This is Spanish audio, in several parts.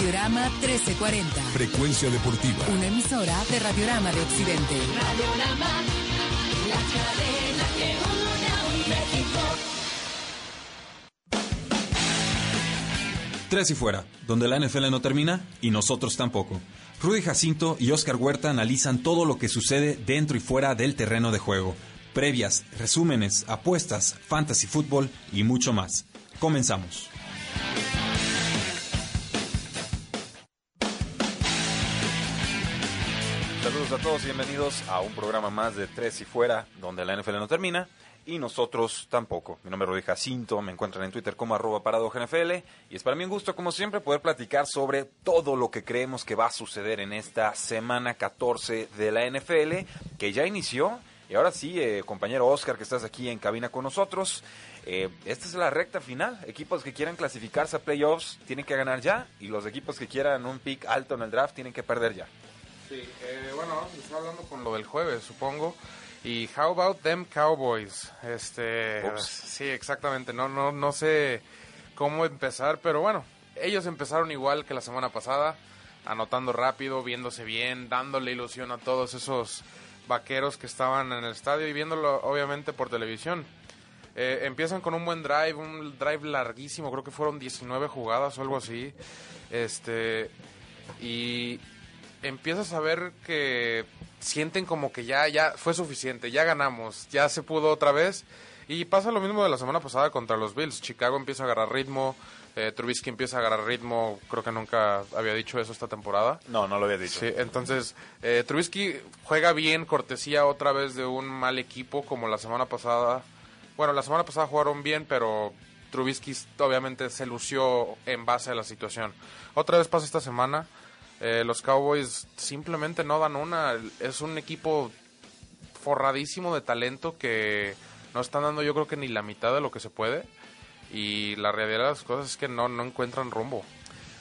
Radiorama 1340. Frecuencia deportiva. Una emisora de Radiorama de Occidente. Radiorama, la cadena que une a un México. Tres y fuera, donde la NFL no termina y nosotros tampoco. Rudy Jacinto y Oscar Huerta analizan todo lo que sucede dentro y fuera del terreno de juego. Previas, resúmenes, apuestas, fantasy fútbol y mucho más. Comenzamos. Saludos a todos y bienvenidos a un programa más de Tres y Fuera, donde la NFL no termina y nosotros tampoco. Mi nombre es Rudy Jacinto, me encuentran en Twitter como arroba NFL y es para mí un gusto, como siempre, poder platicar sobre todo lo que creemos que va a suceder en esta semana 14 de la NFL, que ya inició. Y ahora sí, eh, compañero Oscar, que estás aquí en cabina con nosotros, eh, esta es la recta final. Equipos que quieran clasificarse a playoffs tienen que ganar ya y los equipos que quieran un pick alto en el draft tienen que perder ya. Sí, eh, bueno, vamos a empezar hablando con lo del jueves, supongo. Y how about them Cowboys? Este, Ups. sí, exactamente. No, no, no sé cómo empezar, pero bueno, ellos empezaron igual que la semana pasada, anotando rápido, viéndose bien, dándole ilusión a todos esos vaqueros que estaban en el estadio y viéndolo obviamente por televisión. Eh, empiezan con un buen drive, un drive larguísimo, creo que fueron 19 jugadas o algo así. Este, y empiezas a ver que sienten como que ya, ya fue suficiente, ya ganamos, ya se pudo otra vez. Y pasa lo mismo de la semana pasada contra los Bills. Chicago empieza a agarrar ritmo, eh, Trubisky empieza a agarrar ritmo, creo que nunca había dicho eso esta temporada. No, no lo había dicho. Sí, entonces eh, Trubisky juega bien, cortesía otra vez de un mal equipo como la semana pasada. Bueno, la semana pasada jugaron bien, pero Trubisky obviamente se lució en base a la situación. Otra vez pasa esta semana. Eh, los Cowboys simplemente no dan una. Es un equipo forradísimo de talento que no están dando yo creo que ni la mitad de lo que se puede. Y la realidad de las cosas es que no, no encuentran rumbo.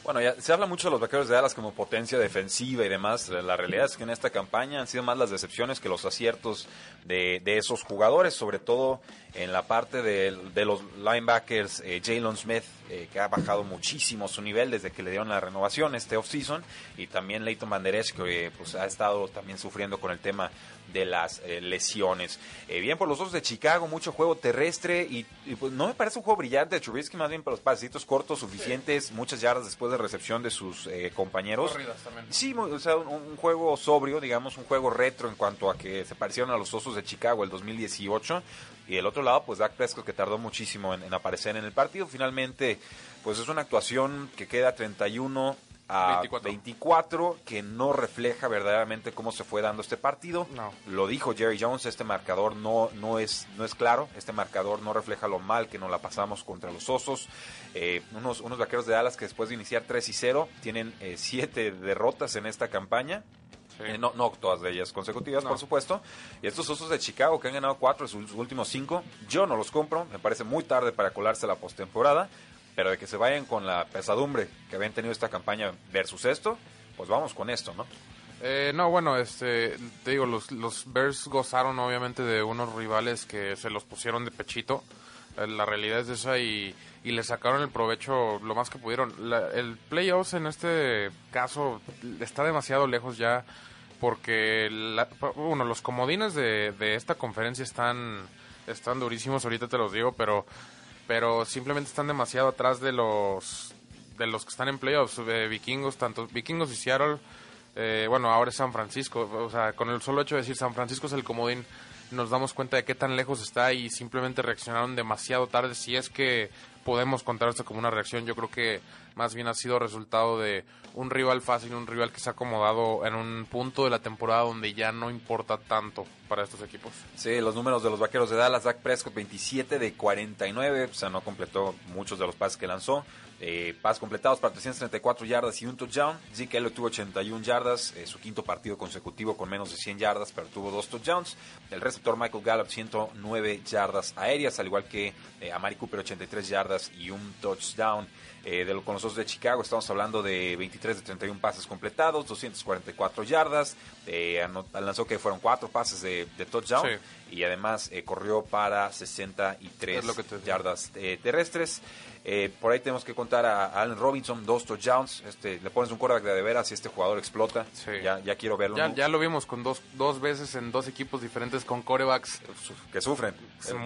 Bueno, ya se habla mucho de los vaqueros de Dallas como potencia defensiva y demás. La realidad es que en esta campaña han sido más las decepciones que los aciertos de, de esos jugadores, sobre todo en la parte de, de los linebackers. Eh, Jalen Smith, eh, que ha bajado muchísimo su nivel desde que le dieron la renovación este offseason, y también Leighton Banderes, que eh, pues, ha estado también sufriendo con el tema de las eh, lesiones. Eh, bien por los dos de Chicago, mucho juego terrestre y, y, pues no me parece un juego brillante de Trubisky, más bien por los pasitos cortos suficientes, muchas yardas después de recepción de sus eh, compañeros. Corridas también. Sí, o sea, un, un juego sobrio, digamos, un juego retro en cuanto a que se parecieron a los Osos de Chicago el 2018. Y del otro lado, pues Dak Prescott que tardó muchísimo en, en aparecer en el partido. Finalmente, pues es una actuación que queda 31 a 24. 24, que no refleja verdaderamente cómo se fue dando este partido. No. Lo dijo Jerry Jones, este marcador no, no, es, no es claro, este marcador no refleja lo mal que nos la pasamos contra los Osos. Eh, unos, unos vaqueros de Dallas que después de iniciar 3 y 0 tienen 7 derrotas en esta campaña. Sí. Eh, no, no todas de ellas consecutivas, No. por supuesto. Y estos osos de Chicago que han ganado cuatro de sus últimos cinco, yo no los compro. Me parece muy tarde para colarse la postemporada. Pero de que se vayan con la pesadumbre que habían tenido esta campaña versus esto, pues vamos con esto, ¿no? Eh, no, bueno, este, te digo, los, los Bears gozaron obviamente de unos rivales que se los pusieron de pechito. Eh, La realidad es esa y, y le sacaron el provecho lo más que pudieron. La- el playoffs en este caso está demasiado lejos ya porque, la- uno, los comodines de, de esta conferencia están, están durísimos, ahorita te los digo, pero, pero simplemente están demasiado atrás de los, de los que están en playoffs, eh, vikingos, tanto vikingos y Seattle. Eh, bueno, ahora es San Francisco. O sea, con el solo hecho de decir San Francisco es el comodín, nos damos cuenta de qué tan lejos está y simplemente reaccionaron demasiado tarde. Si es que podemos contar esto como una reacción. Yo creo que más bien ha sido resultado de un rival fácil, un rival que se ha acomodado en un punto de la temporada donde ya no importa tanto para estos equipos. Sí, los números de los vaqueros de Dallas, Dak Prescott 27 de 49, o sea, no completó muchos de los pases que lanzó. Eh, pases completados para 334 yardas y un touchdown. Zeke Elliott tuvo 81 yardas, eh, su quinto partido consecutivo con menos de 100 yardas, pero tuvo dos touchdowns. El receptor Michael Gallup 109 yardas aéreas, al igual que eh, Amari Cooper 83 yardas y un touchdown. Eh, de con los dos de Chicago estamos hablando de 23 de 31 pases completados, 244 yardas, eh, anot- lanzó que fueron cuatro pases de, de touchdown Sí. y además eh, corrió para 63 Es lo que te yardas eh, terrestres. Eh, por ahí tenemos que contar a, a Allen Robinson, dos touchdowns. Este, le pones un quarterback de, de veras y este jugador explota. Sí. Ya, ya quiero verlo. Ya, ¿no? ya lo vimos con dos, dos veces en dos equipos diferentes con corebacks Que sufren.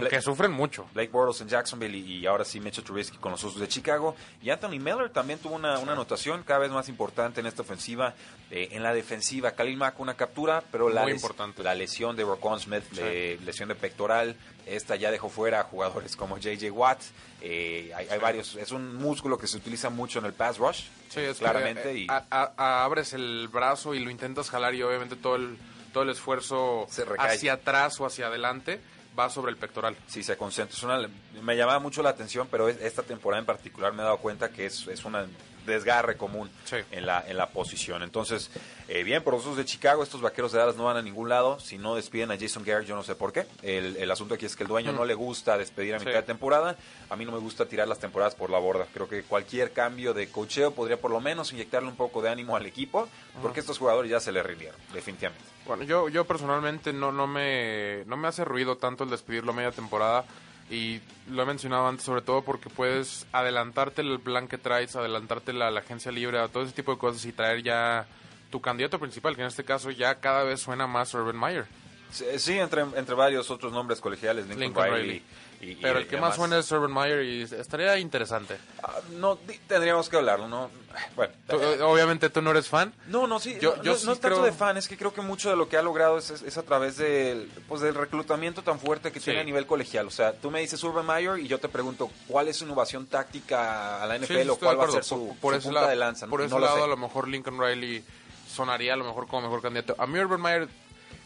Que sufren mucho. Blake Bortles en Jacksonville y, y ahora sí Mitchell Trubisky con los Osos de Chicago. Y Anthony Miller también tuvo una, una anotación cada vez más importante en esta ofensiva. Eh, en la defensiva, Khalil Mack una captura, pero la, les- la lesión de Rocon Smith, le- lesión de pectoral, esta ya dejó fuera a jugadores como J.J. Watt. Eh, hay, hay varios, es un músculo que se utiliza mucho en el pass rush, Sí, es que, claramente. eh, y a- a- a- abres el brazo y lo intentas jalar y obviamente todo el, todo el esfuerzo Se hacia atrás o hacia adelante va sobre el pectoral. Sí, se concentra. Es una- me llamaba mucho la atención, pero es- esta temporada en particular me he dado cuenta que es, es una desgarre común Sí. en, la, en la posición. Entonces, eh, bien, por los usos de Chicago, estos vaqueros de Dallas no van a ningún lado. Si no despiden a Jason Garrett, yo no sé por qué. El, el asunto aquí es que el dueño Mm. no le gusta despedir a Sí. mitad de temporada. A mí no me gusta tirar las temporadas por la borda. Creo que cualquier cambio de cocheo podría por lo menos inyectarle un poco de ánimo al equipo, porque estos jugadores ya se le rindieron, definitivamente. Bueno, yo, yo personalmente no, no, me, no me hace ruido tanto el despedirlo a media temporada y lo he mencionado antes sobre todo porque puedes adelantarte el plan que traes, adelantarte la, la agencia libre, a todo ese tipo de cosas y traer ya tu candidato principal, que en este caso ya cada vez suena más Urban Meyer. Sí, sí, entre, entre varios otros nombres colegiales, Lincoln, Lincoln Riley. Riley. y- y- Pero y el que más suena es Urban Meyer y estaría interesante. Ah, no, tendríamos que hablarlo, ¿no? Bueno. Tú- obviamente tú no eres fan. No, no, sí, Yo- no, yo no- sí no es tanto de fan, es que creo que mucho de lo que ha logrado es, es- es a través del, pues, del reclutamiento tan fuerte que Sí. tiene a nivel colegial. O sea, tú me dices Urban Meyer y yo te pregunto, ¿cuál es su innovación táctica a la Sí, NFL o estoy de cuál va a ser su, por, por su punta lado, de lanza? Por No ese lo lado, sé. a lo mejor Lincoln Riley sonaría a lo mejor como mejor candidato. A mí Urban Meyer,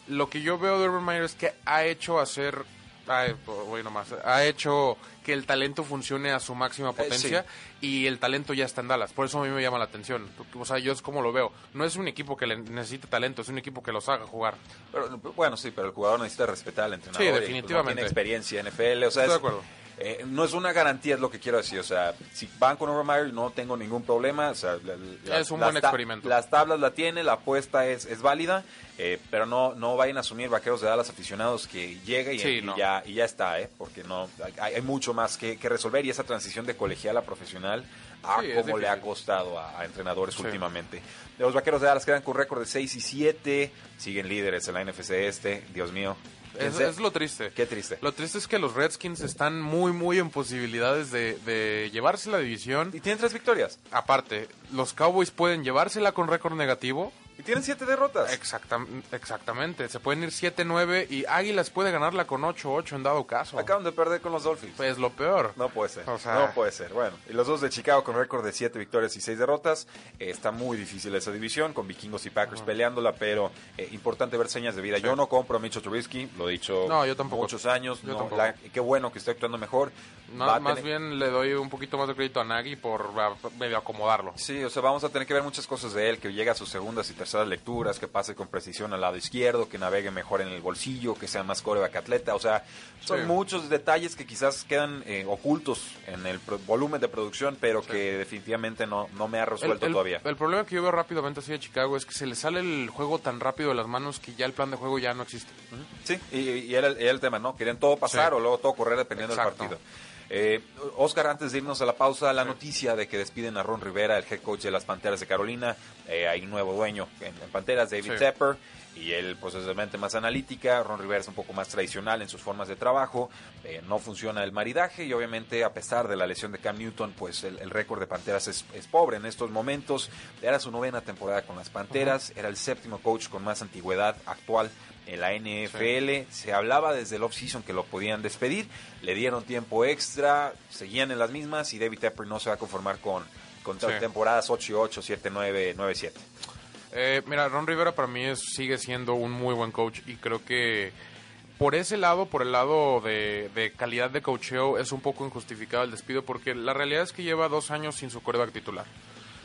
lo que yo veo de Urban Meyer es que ha hecho hacer, ay, voy nomás, ha hecho que el talento funcione a su máxima potencia y el talento ya está en Dallas. Por eso a mí me llama la atención. O sea, yo es como lo veo. No es un equipo que le necesite talento, es un equipo que los haga jugar. Pero, bueno, sí, pero el jugador necesita respetar al entrenador. Sí, y, pues, definitivamente. no tiene experiencia en NFL, o sea, Estoy es- de acuerdo. Eh, no es una garantía, es lo que quiero decir. O sea, si van con Urban Meyer, no tengo ningún problema. O sea, la- la- Es un buen experimento. Las tablas la tiene, la apuesta es, es válida, eh, pero no, no vayan a asumir vaqueros de Dallas aficionados que llega y, Sí, y no. ya, y ya está, ¿eh? porque no hay, hay mucho más que, que resolver y esa transición de colegial a profesional, a Sí, es cómo le ha costado a, a entrenadores Sí. últimamente. Los vaqueros de Dallas quedan con récord de 6 y 7, siguen líderes en la NFC este, Dios mío. Es, lo triste. Qué triste. Lo triste es que los Redskins están muy, muy en posibilidades de, de llevarse la división. Y tienen tres victorias. Aparte, los Cowboys pueden llevársela con récord negativo. Y tienen siete derrotas. Exactam- exactamente. Se pueden ir 7-9 y Águilas puede ganarla con 8-8 en dado caso. Acaban de perder con los Dolphins. Pues lo peor. No puede ser. O sea- no puede ser. Bueno, y los dos de Chicago con récord de siete victorias y seis derrotas. Eh, está muy difícil esa división, con vikingos y Packers peleándola, pero eh, importante ver señas de vida. Yo no compro a Mitchell Trubisky, lo he dicho No, yo tampoco. muchos años. Yo no, tampoco. la- qué bueno que esté actuando mejor. No, más tener- bien le doy un poquito más de crédito a Nagy por medio acomodarlo. Sí, o sea, vamos a tener que ver muchas cosas de él, que llegue a sus segundas y terceras lecturas, que pase con precisión al lado izquierdo, que navegue mejor en el bolsillo, que sea más coreback atleta, o sea, son Sí. muchos detalles que quizás quedan eh, ocultos en el pro- volumen de producción, pero que definitivamente no, no me ha resuelto el, todavía. el problema que yo veo rápidamente así de Chicago es que se le sale el juego tan rápido de las manos que ya el plan de juego ya no existe. Sí, y, y era, el, era el tema, ¿no? Querían todo pasar Sí. o luego todo correr dependiendo Exacto. del partido. Eh, Oscar, antes de irnos a la pausa, la noticia de que despiden a Ron Rivera, el head coach de las Panteras de Carolina. Eh, hay un nuevo dueño en, en Panteras, David Sí. Tepper, y él pues es de mente más analítica. Ron Rivera es un poco más tradicional en sus formas de trabajo. Eh, no funciona el maridaje y obviamente a pesar de la lesión de Cam Newton, pues el, el récord de Panteras es, es pobre en estos momentos. Era su novena temporada con las Panteras, era el séptimo coach con más antigüedad actual en la NFL. Se hablaba desde el offseason que lo podían despedir. Le dieron tiempo extra, seguían en las mismas y David Tepper no se va a conformar con, con Sí. temporadas 8 y 8, 7, 9, 9, 7. Eh, mira, Ron Rivera para mí es- sigue siendo un muy buen coach y creo que por ese lado, por el lado de, de calidad de coacheo, es un poco injustificado el despido porque la realidad es que lleva dos años sin su coreback titular.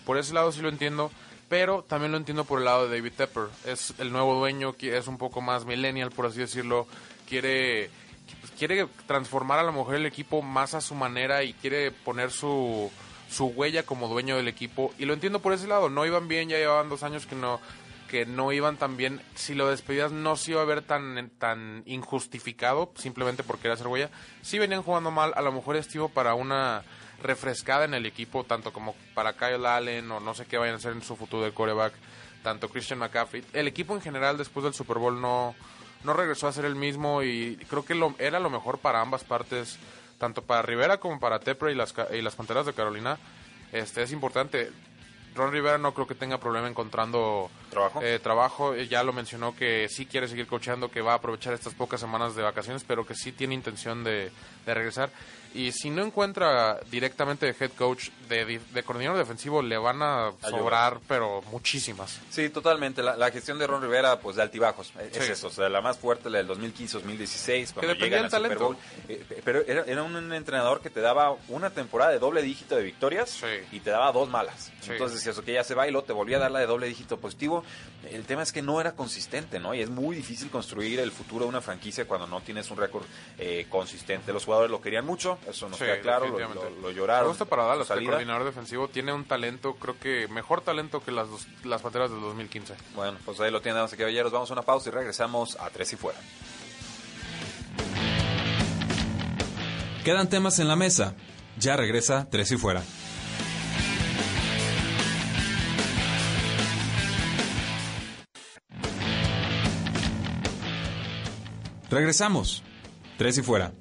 Por ese lado sí lo entiendo, pero también lo entiendo por el lado de David Tepper. Es el nuevo dueño, es un poco más millennial, por así decirlo. Quiere, quiere transformar a la mujer el equipo más a su manera y quiere poner su, su huella como dueño del equipo. Y lo entiendo por ese lado. No iban bien, ya llevaban dos años que no que no iban tan bien. Si lo despedías no se iba a ver tan, tan injustificado, simplemente porque era ser huella. Si venían jugando mal, a lo mejor es tiempo para una refrescada en el equipo, tanto como para Kyle Allen o no sé qué vayan a hacer en su futuro del coreback, tanto Christian McCaffrey. El equipo en general después del Super Bowl no, no regresó a ser el mismo y creo que lo, era lo mejor para ambas partes, tanto para Rivera como para Tepper y las, y las Panteras de Carolina. Este es importante. Ron Rivera no creo que tenga problema encontrando ¿Trabajo? eh, trabajo. Eh, Ya lo mencionó que sí quiere seguir coachando, que va a aprovechar estas pocas semanas de vacaciones, pero que sí tiene intención de, de regresar. Y si no encuentra directamente de head coach, de, de, coordinador defensivo, le van a sobrar, pero muchísimas. Sí, totalmente. La, la gestión de Ron Rivera, pues de altibajos. Es Sí. eso, o sea, la más fuerte, la del 2015-2016, cuando llegan al del Super talento. Bowl. Eh, pero era, era un entrenador que te daba una temporada de doble dígito de victorias Sí. y te daba dos malas. Sí. Entonces decías, ok, ya se va y luego te volvía a dar la de doble dígito positivo. El tema es que no era consistente, ¿no? Y es muy difícil construir el futuro de una franquicia cuando no tienes un récord eh, consistente. Los jugadores lo querían mucho, eso nos Sí, queda claro, lo, lo- lo Me lloraron. gusta para Dallas, el coordinador defensivo tiene un talento, creo que mejor talento que las, dos- las Panteras del 2015. Bueno, pues ahí lo tienen, damas y caballeros. Vamos a una pausa y regresamos a Tres y Fuera. Quedan temas en la mesa. Ya regresa Tres y Fuera. Regresamos. Tres y Fuera.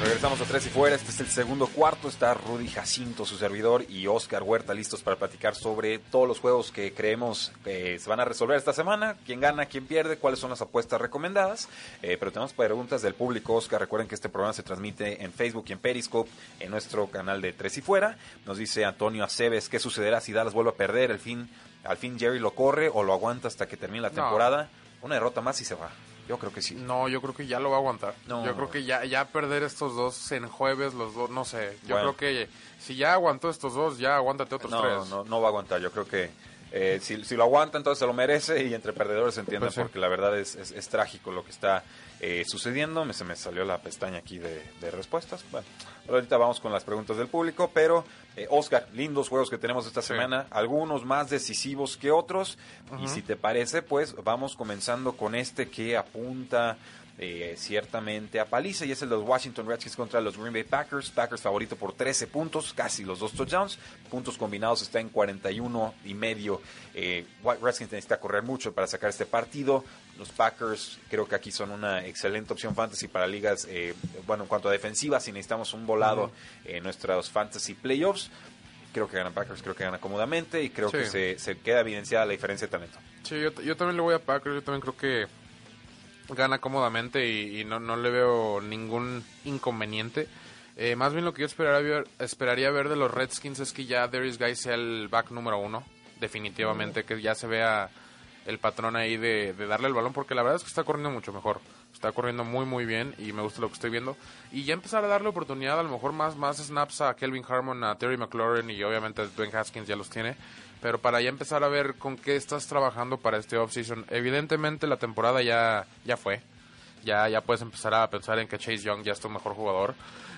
Regresamos a Tres y Fuera, este es el segundo cuarto, está Rudy Jacinto, su servidor, y Oscar Huerta listos para platicar sobre todos los juegos que creemos que se van a resolver esta semana, quién gana, quién pierde, cuáles son las apuestas recomendadas, Eh, pero tenemos preguntas del público, Oscar, recuerden que este programa se transmite en Facebook y en Periscope, en nuestro canal de Tres y Fuera, nos dice Antonio Aceves, ¿qué sucederá si Dallas vuelve a perder? Al fin, al fin Jerry lo corre o lo aguanta hasta que termine la No. temporada, una derrota más y se va, yo creo que sí. No, yo creo que ya lo va a aguantar. No. Yo creo que ya, ya perder estos dos en jueves, los dos, no sé. Yo Bueno. creo que si ya aguantó estos dos, ya aguántate otros No, tres. no, no va a aguantar. Yo creo que eh, si, si lo aguanta, entonces se lo merece y entre perdedores se entiende Pues sí. porque la verdad es, es, es trágico lo que está eh, sucediendo. Me, se me salió la pestaña aquí de, de respuestas. Bueno, ahorita vamos con las preguntas del público. Pero, eh, Oscar, lindos juegos que tenemos esta Sí. semana. Algunos más decisivos que otros. Y si te parece, pues vamos comenzando con este que apunta eh, ciertamente a paliza y es el de los Washington Redskins contra los Green Bay Packers. Packers favorito por 13 puntos, casi los dos touchdowns. Puntos combinados está en 41 y medio. Eh, White Redskins necesita correr mucho para sacar este partido. Los Packers creo que aquí son una excelente opción fantasy para ligas. eh, bueno, en cuanto a defensiva, si necesitamos un volado en nuestros fantasy playoffs. Creo que ganan Packers, creo que ganan cómodamente y creo Sí. que se, se queda evidenciada la diferencia de talento. Sí, yo, yo también le voy a Packers. Yo también creo que gana cómodamente y, y no, no le veo ningún inconveniente. Eh, más bien lo que yo esperaría ver, esperaría ver de los Redskins es que ya Darius Guy sea el back número uno, definitivamente, que ya se vea el patrón ahí de, de darle el balón, porque la verdad es que está corriendo mucho mejor. Está corriendo muy, muy bien y me gusta lo que estoy viendo. Y ya empezar a darle oportunidad, a lo mejor más, más snaps a Kelvin Harmon, a Terry McLaurin y obviamente a Dwayne Haskins ya los tiene. Pero para ya empezar a ver con qué estás trabajando para este offseason. Evidentemente la temporada ya, ya fue. Ya, ya puedes empezar a pensar en que Chase Young ya es tu mejor jugador.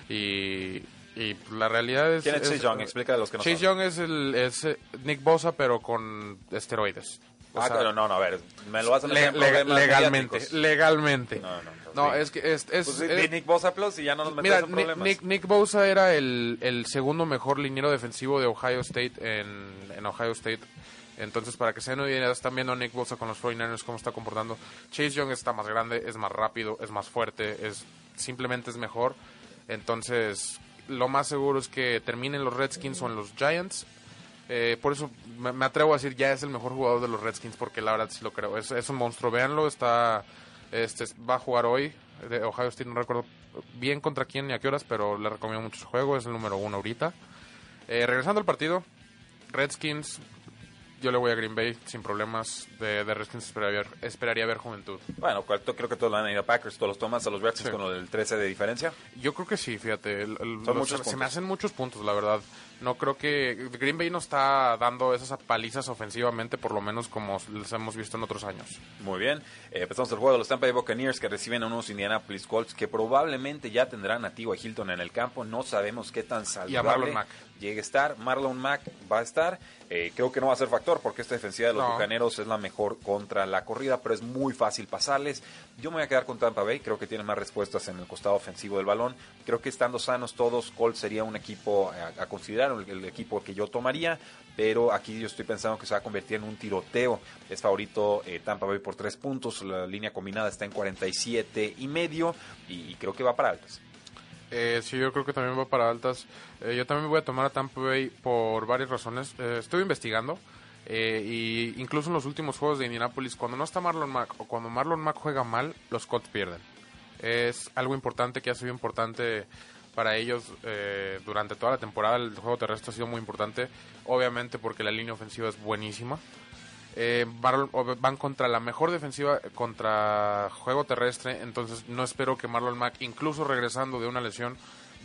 Y, y la realidad es... ¿Quién es Chase Young? Explica a los que no Chase saben. Young es, el, es eh, Nick Bosa, pero con esteroides. O Ah, sea, claro, no, no, a ver, me lo vas a meter le- legalmente, mediáticos. legalmente. No, no, No, sí. es que es, es- Pues es- Nick Bosa Plus y ya no nos metemos en problemas. Nick, Nick Bosa era el, el segundo mejor liniero defensivo de Ohio State en, en Ohio State. Entonces, para que se den idea, están viendo a Nick Bosa con los 49ers cómo está comportando. Chase Young está más grande, es más rápido, es más fuerte, es simplemente es mejor. Entonces, lo más seguro es que terminen los Redskins o en los Giants. Eh, por eso me, me atrevo a decir ya es el mejor jugador de los Redskins porque la verdad sí lo creo. Es, es un monstruo, véanlo, está, este, va a jugar hoy. De Ohio State no recuerdo bien contra quién ni a qué horas, pero le recomiendo mucho su juego, es el número uno ahorita. Eh, regresando al partido, Redskins, yo le voy a Green Bay sin problemas. De, de Redskins esperaría ver, esperaría ver juventud. Bueno, creo que todos van a ir a Packers, todos los tomas a los Redskins Sí. con el 13 de diferencia. Yo creo que sí, fíjate. el- el- Son los- muchos se, me hacen muchos puntos, la verdad. No creo que Green Bay no está dando esas palizas ofensivamente, por lo menos como les hemos visto en otros años. Muy bien, eh, empezamos el juego de los Tampa Bay Buccaneers que reciben a unos Indianapolis Colts que probablemente ya tendrán a T.Y. Hilton en el campo. No sabemos qué tan saludable Marlon Mack. llegue a estar. Marlon Mack va a estar. Eh, creo que no va a ser factor porque esta defensiva de los No. Bucaneros es la mejor contra la corrida, pero es muy fácil pasarles. Yo me voy a quedar con Tampa Bay. Creo que tiene más respuestas en el costado ofensivo del balón. Creo que estando sanos todos, Colts sería un equipo a, a considerar, el, equipo que yo tomaría. Pero aquí yo estoy pensando que se va a convertir en un tiroteo. Es favorito eh, Tampa Bay por tres puntos. La línea combinada está en 47 y medio. Y, y creo que va para altas. Eh, sí, yo creo que también va para altas. Eh, yo también voy a tomar a Tampa Bay por varias razones. Eh, estoy investigando. eh, y incluso en los últimos juegos de Indianapolis, cuando no está Marlon Mack o cuando Marlon Mack juega mal, los Colts pierden. Es algo importante que ha sido importante para ellos eh, durante toda la temporada. El juego terrestre ha sido muy importante, obviamente porque la línea ofensiva es buenísima. Eh, van contra la mejor defensiva contra juego terrestre, entonces no espero que Marlon Mack, incluso regresando de una lesión,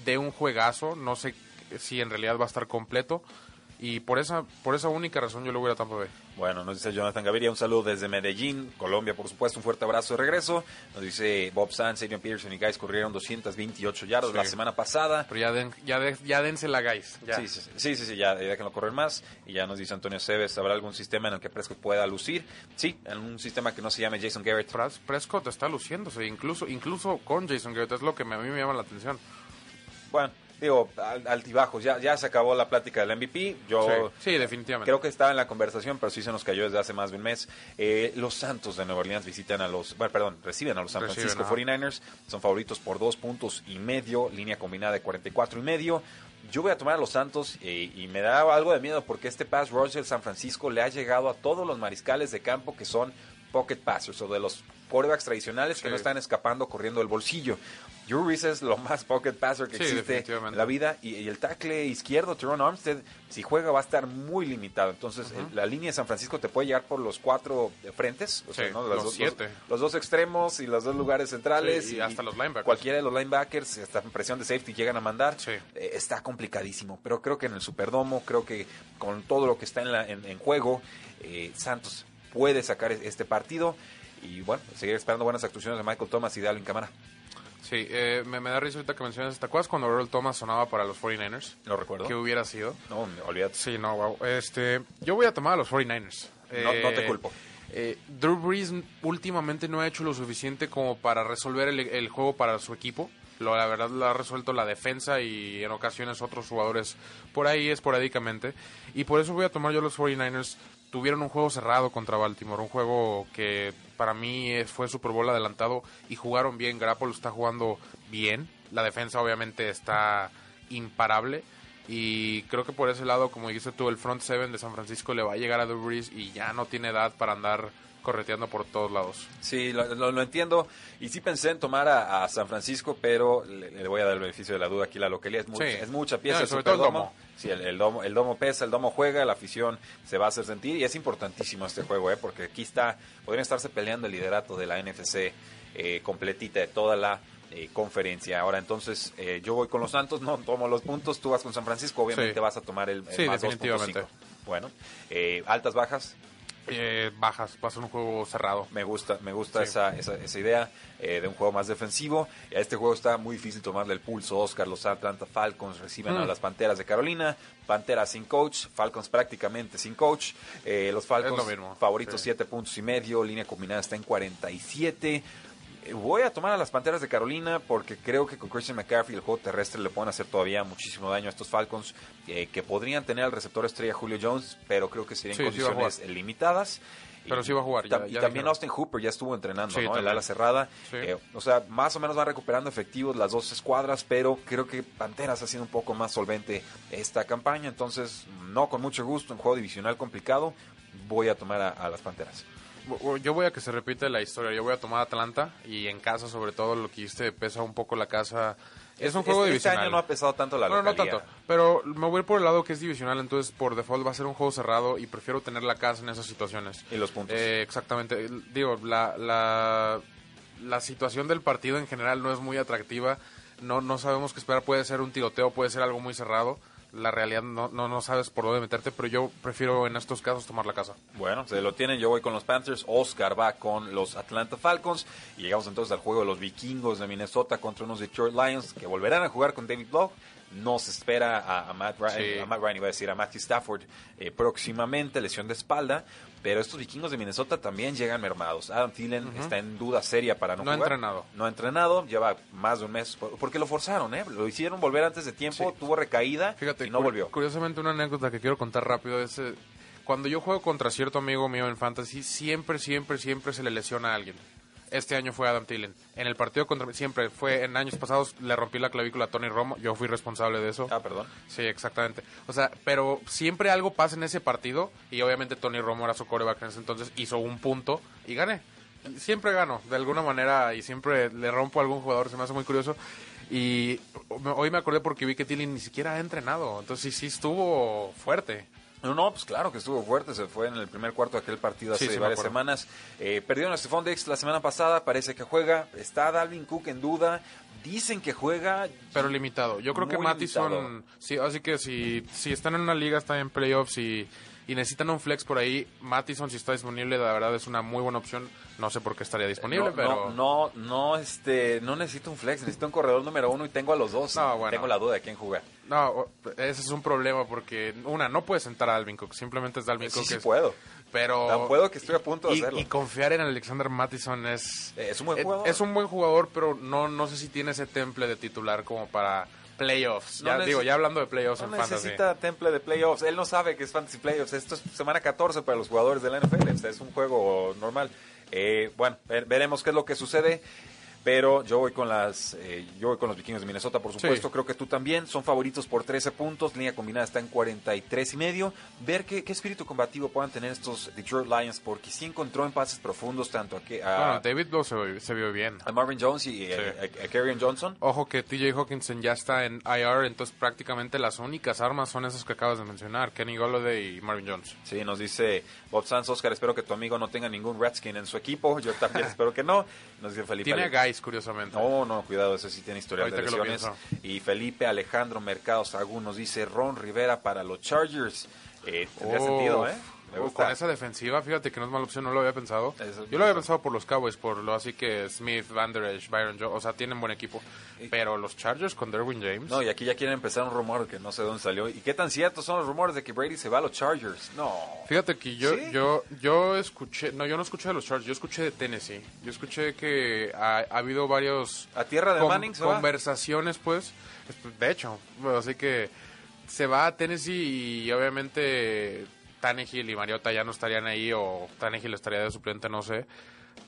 de un juegazo, no sé si en realidad va a estar completo. Y por esa, por esa única razón yo le voy a Tampa Bay. Bueno, nos dice Jonathan Gaviria, un saludo desde Medellín, Colombia, por supuesto, un fuerte abrazo de regreso. Nos dice Bob Sanz, Adrian Peterson y Guys corrieron 228 yardas Sí. la semana pasada. Pero ya, den, ya, de- ya dense la guys. Ya. Sí, sí, sí, sí, sí, ya, déjenlo correr más. Y ya nos dice Antonio Cebes, ¿habrá algún sistema en el que Prescott pueda lucir? Sí, en un sistema que no se llame Jason Garrett. Pres- Prescott está luciéndose, incluso, incluso con Jason Garrett, es lo que a mí me llama la atención. Bueno, digo, al- altibajos, ya, ya se acabó la plática del MVP. Yo sí, sí, definitivamente. Creo que estaba en la conversación, pero sí se nos cayó desde hace más de un mes. Eh, los Santos de Nueva Orleans visitan a los, bueno, perdón, reciben a los San Reciben, Francisco ajá. 49ers. Son favoritos por dos puntos y medio, línea combinada de 44 y medio. Yo voy a tomar a los Santos eh, y me da algo de miedo porque este pass rush del San Francisco le ha llegado a todos los mariscales de campo que son pocket passers o de los quarterbacks tradicionales que no están escapando corriendo del bolsillo. Drew Brees es lo más pocket passer que Sí, existe en la vida y, y el tackle izquierdo, Teron Armstead, si juega va a estar muy limitado. Entonces, la línea de San Francisco te puede llegar por los cuatro frentes, o sea, ¿no? los dos, siete. los dos extremos y los dos lugares centrales. Sí, y hasta los linebackers. Cualquiera de los linebackers, hasta en presión de safety llegan a mandar. Eh, está complicadísimo, pero creo que en el Superdomo, creo que con todo lo que está en, la- en- en juego, eh, Santos puede sacar e- este partido. Y bueno, seguir esperando buenas actuaciones de Michael Thomas y de Alvin Camara. Sí, eh, me, me da risa ahorita que mencionas. ¿Te acuerdas cuando Earl Thomas sonaba para los 49ers? Lo recuerdo. ¿Qué hubiera sido? No, olvídate. Sí, no, wow. Este, yo voy a tomar a los 49ers. No- no te culpo. eh, Drew Brees últimamente no ha hecho lo suficiente como para resolver el, el juego para su equipo. Lo, la verdad lo ha resuelto la defensa y en ocasiones otros jugadores por ahí esporádicamente. Y por eso voy a tomar yo los 49ers. Tuvieron un juego cerrado contra Baltimore, un juego que para mí eh, fue Super Bowl adelantado y jugaron bien. Garoppolo está jugando bien. La defensa obviamente está imparable. Y creo que por ese lado, como dijiste tú, el front seven de San Francisco le va a llegar a Drew Brees y ya no tiene edad para andar correteando por todos lados. Sí, lo, lo- lo entiendo. Y sí pensé en tomar a, a San Francisco, pero le, le voy a dar el beneficio de la duda aquí. La localidad es, Sí. es mucha pieza. No, sobre todo el domo. Sí, el, el domo, el domo pesa, el domo juega, la afición se va a hacer sentir. Y es importantísimo este juego, ¿eh? porque aquí está, podrían estarse peleando el liderato de la NFC eh, completita de toda la eh, conferencia. Ahora, entonces, eh, yo voy con los Santos, no tomo los puntos, tú vas con San Francisco, obviamente Sí. vas a tomar el, el Sí, más 2.5. definitivamente. Bueno, eh, altas, bajas. Eh, bajas, va a ser un juego cerrado. Me gusta, me gusta Sí. esa, esa, esa idea eh, de un juego más defensivo. A este juego está muy difícil tomarle el pulso. Oscar, los Atlanta Falcons reciben a Mm. las Panteras de Carolina. Panteras sin coach, Falcons prácticamente sin coach. Eh, los Falcons Es lo mismo, favoritos sí. 7 puntos y medio. Línea combinada está en 47. Voy a tomar a las Panteras de Carolina porque creo que con Christian McCaffrey el juego terrestre le pueden hacer todavía muchísimo daño a estos Falcons eh, que podrían tener al receptor estrella Julio Jones, pero creo que serían Sí, sí condiciones limitadas. Pero sí va a jugar, Y, ya- tam- y ya también dijeron. Austin Hooper ya estuvo entrenando, Sí, ¿no? El también. ala cerrada. Eh, o sea, más o menos van recuperando efectivos las dos escuadras, pero creo que Panteras ha sido un poco más solvente esta campaña. Entonces, no con mucho gusto, en juego divisional complicado, voy a tomar a, a las Panteras. Yo voy a que se repite la historia. Yo voy a tomar Atlanta y en casa, sobre todo, lo que dijiste, pesa un poco la casa. Es un juego este, divisional. año no ha pesado tanto la no localía. tanto. Pero me voy a ir por el lado que es divisional, entonces por default va a ser un juego cerrado y prefiero tener la casa en esas situaciones. Y los puntos. Eh, exactamente. Digo, la, la, la situación del partido en general no es muy atractiva. No, no sabemos qué esperar. Puede ser un tiroteo, puede ser algo muy cerrado. La realidad no, no, no sabes por dónde meterte, pero yo prefiero en estos casos tomar la casa. Bueno, se lo tienen. Yo voy con los Panthers. Oscar va con los Atlanta Falcons. Y llegamos entonces al juego de los vikingos de Minnesota contra unos Detroit Lions que volverán a jugar con David Blow. No se espera a, a Matt, Ryan, Sí. a Matt Ryan, iba a decir a Matthew Stafford eh, próximamente, lesión de espalda. Pero estos vikingos de Minnesota también llegan mermados. Adam Thielen está en duda seria para no, No ha jugar. entrenado. No ha entrenado, lleva más de un mes. por- Porque lo forzaron, ¿eh? Lo hicieron volver antes de tiempo, Sí. tuvo recaída Fíjate, y no volvió. Curiosamente, una anécdota que quiero contar rápido es... eh, cuando yo juego contra cierto amigo mío en Fantasy, siempre, siempre, siempre se le lesiona a alguien. Este año fue Adam Thielen. En el partido contra... Siempre fue... En años pasados le rompí la clavícula a Tony Romo. Yo fui responsable de eso. Ah, perdón. Sí, exactamente. O sea, pero siempre algo pasa en ese partido y obviamente Tony Romo era su coreback en ese entonces, hizo un punto y gané. Siempre gano, de alguna manera, y siempre le rompo a algún jugador, se me hace muy curioso. Y hoy me acordé porque vi que Tilly ni siquiera ha entrenado, entonces sí, sí estuvo fuerte. No, no, pues claro que estuvo fuerte, se fue en el primer cuarto de aquel partido hace Sí, sí me varias semanas. Eh, perdieron a Stephon Diggs la semana pasada, parece que juega. Está Dalvin Cook en duda, dicen que juega. Pero limitado. Yo creo que Mattison, limitado. sí, así que si, si están en una liga, están en playoffs y, y necesitan un flex por ahí, Mattison si está disponible, la verdad es una muy buena opción. No sé por qué estaría disponible, no, pero... no, no, no, este, no necesito un flex, necesito un corredor número uno y tengo a los dos. No, bueno. Tengo la duda de quién jugar. No, ese es un problema porque, una, no puedes sentar a Alvin Cook, simplemente es Dalvin Sí, Cook. sí es- puedo. Pero... Tan puedo que estoy a punto de y, hacerlo. y confiar en Alexander Mattison es... Eh, es un buen eh, jugador. Es un buen jugador, pero no, no sé si tiene ese temple de titular como para playoffs. No ya digo, ya hablando de playoffs No en fantasy. necesita temple de playoffs. Él no sabe que es fantasy playoffs. Esto es semana 14 para los jugadores de la NFL. O sea, es un juego normal. Eh, bueno, ver- veremos qué es lo que sucede. Pero yo voy con las, eh, yo voy con los vikingos de Minnesota, por supuesto. Sí. Creo que tú también. Son favoritos por 13 puntos. Línea combinada está en 43 y medio. Ver qué, qué espíritu combativo puedan tener estos Detroit Lions, porque sí encontró en pases profundos tanto a, que- a, Bueno, David Blow se, se vio bien. a Marvin Jones y eh, a, a Kerryon Johnson. Ojo que TJ Hawkinson ya está en IR, entonces prácticamente las únicas armas son esas que acabas de mencionar, Kenny Golladay y Marvin Jones. Sí, nos dice Bob Sanz, Oscar, espero que tu amigo no tenga ningún Redskin en su equipo. Yo también espero que no. Nos dice Felipe. Tiene a Guys, curiosamente. No, no, cuidado, ese sí tiene historial de Ahorita lesiones. Y Felipe Alejandro Mercado Sagún nos dice Ron Rivera para los Chargers. Eh, tendría sentido, ¿eh? Me Uf, gusta. Con esa defensiva, fíjate que no es mala opción, no lo había pensado. Es Yo lo había pensado por los Cowboys, por lo así que Smith, Van Der Esch, Byron Jones, o sea, tienen buen equipo. Pero los Chargers con Derwin James. No, y aquí ya quieren empezar un rumor que no sé dónde salió. ¿Y qué tan ciertos son los rumores de que Brady se va a los Chargers? No. Fíjate que yo, ¿Sí? yo, yo escuché, no, yo no escuché de los Chargers, yo escuché de Tennessee. Yo escuché que ha, ha habido varios ¿A tierra de con- Manning se va? conversaciones, pues, de hecho, bueno, así que se va a Tennessee y obviamente Tannehill y Mariota ya no estarían ahí o Tannehill estaría de suplente, no sé.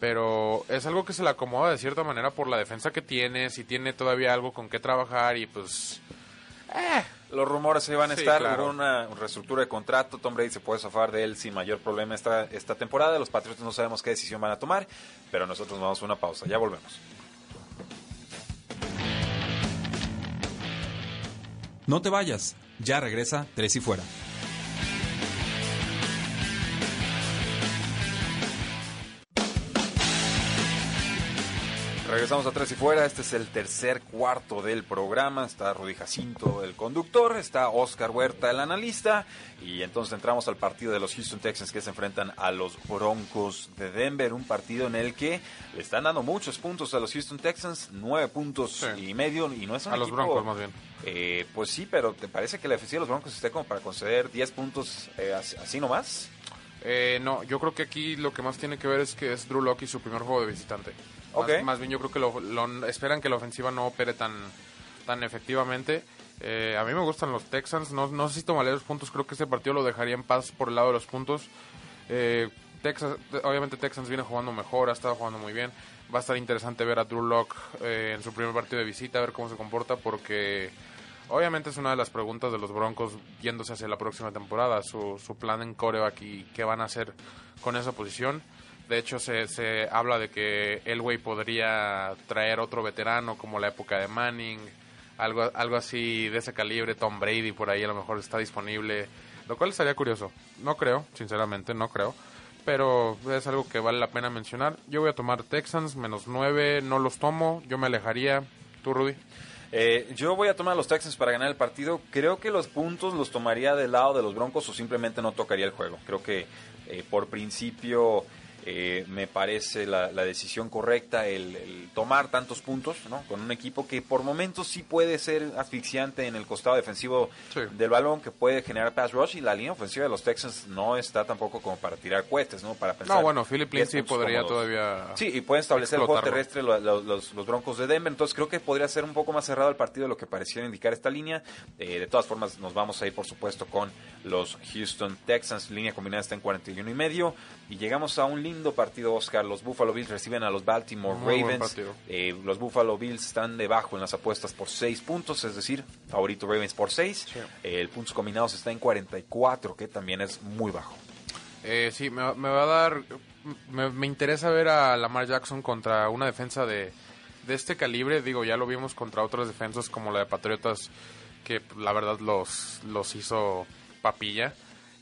Pero es algo que se le acomoda de cierta manera por la defensa que tiene, si tiene todavía algo con qué trabajar y pues... Los rumores se van a Sí, estar, claro. una reestructura de contrato, Tom Brady se puede zafar de él sin mayor problema esta, esta temporada, los Patriots no sabemos qué decisión van a tomar, pero nosotros vamos a una pausa, ya volvemos. No te vayas, ya regresa Tres y Fuera. Regresamos a Tres y Fuera, este es el tercer cuarto del programa, está Rudy Jacinto, el conductor, está Oscar Huerta, el analista, y entonces entramos al partido de los Houston Texans que se enfrentan a los Broncos de Denver, un partido en el que le están dando muchos puntos a los Houston Texans, nueve puntos Sí. y medio, y no es un A los equipo- Broncos, más bien. Eh, pues sí, pero ¿te parece que la eficiencia de los Broncos esté como para conceder 10 puntos eh, así, nomás? Eh, no, yo creo que aquí lo que más tiene que ver es que es Drew Lock y su primer juego de visitante. Más, más bien yo creo que lo, lo- esperan que la ofensiva no opere tan, tan efectivamente. Eh, a mí me gustan los Texans, no, no sé si tomaré los puntos, creo que este partido lo dejaría en paz por el lado de los puntos. Eh, Texas, obviamente Texans viene jugando mejor, ha estado jugando muy bien. Va a estar interesante ver a Drew Lock en su primer partido de visita, a ver cómo se comporta, porque obviamente es una de las preguntas de los Broncos yéndose hacia la próxima temporada, su, su plan en coreback y qué van a hacer con esa posición. De hecho, se, se habla de que Elway podría traer otro veterano como la época de Manning, algo, algo así de ese calibre, Tom Brady por ahí a lo mejor está disponible, lo cual estaría curioso. No creo, sinceramente, no creo. Pero es algo que vale la pena mencionar. Yo voy a tomar Texans, menos 9, no los tomo, yo me alejaría. ¿Tú, Rudy? Eh, yo voy a tomar a los Texans para ganar el partido. Creo que los puntos los tomaría del lado de los Broncos o simplemente no tocaría el juego. Creo que eh, por principio eh, me parece la, la decisión correcta el, el tomar tantos puntos ¿no? con un equipo que por momentos sí puede ser asfixiante en el costado defensivo Sí. del balón, que puede generar pass rush y la línea ofensiva de los Texans no está tampoco como para tirar cohetes, ¿no? Para pensar No, bueno, Philip 10 Lindsay podría todavía... Sí, y pueden establecer el juego explotarlo. terrestre lo- lo- los, los Broncos de Denver. Entonces creo que podría ser un poco más cerrado el partido de lo que pareciera indicar esta línea. Eh, de todas formas, nos vamos a ir, por supuesto, con los Houston Texans. Línea combinada está en 41 y medio. Y llegamos a un lindo partido, Oscar. Los Buffalo Bills reciben a los Baltimore Muy Ravens. Eh, los Buffalo Bills están debajo en las apuestas por 6 puntos, es decir, favorito Ravens por 6. Sí. el puntos combinados está en 44, que también es muy bajo. Eh, sí, me, va- me va a dar. Me, me interesa ver a Lamar Jackson contra una defensa de, de este calibre. Digo, ya lo vimos contra otras defensas como la de Patriotas, que la verdad los, los hizo papilla.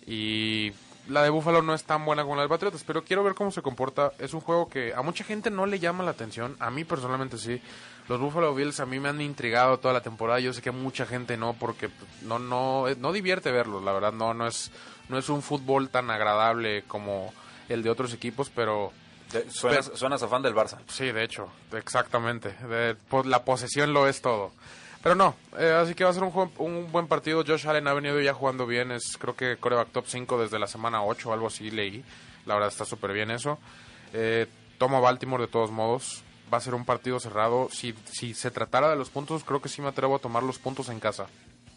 Y la de Buffalo no es tan buena como la de Patriotas, pero quiero ver cómo se comporta. Es un juego que a mucha gente no le llama la atención. A mí personalmente sí. Los Buffalo Bills a mí me han intrigado toda la temporada. Yo sé que mucha gente no, porque pues, no, no, no divierte verlos. La verdad, no, no es, no es un fútbol tan agradable como el de otros equipos, pero Te- Suenas, Pero- suenas a fan del Barça. sí, de hecho, exactamente. De- pues, la posesión lo es todo. Pero no, eh, así que va a ser un, un buen partido. Josh Allen ha venido ya jugando bien. Es creo que coreback top 5 desde la semana 8 o algo así leí. La verdad está súper bien eso. Eh, tomo Baltimore de todos modos. Va a ser un partido cerrado. Si, si se tratara de los puntos, creo que sí me atrevo a tomar los puntos en casa.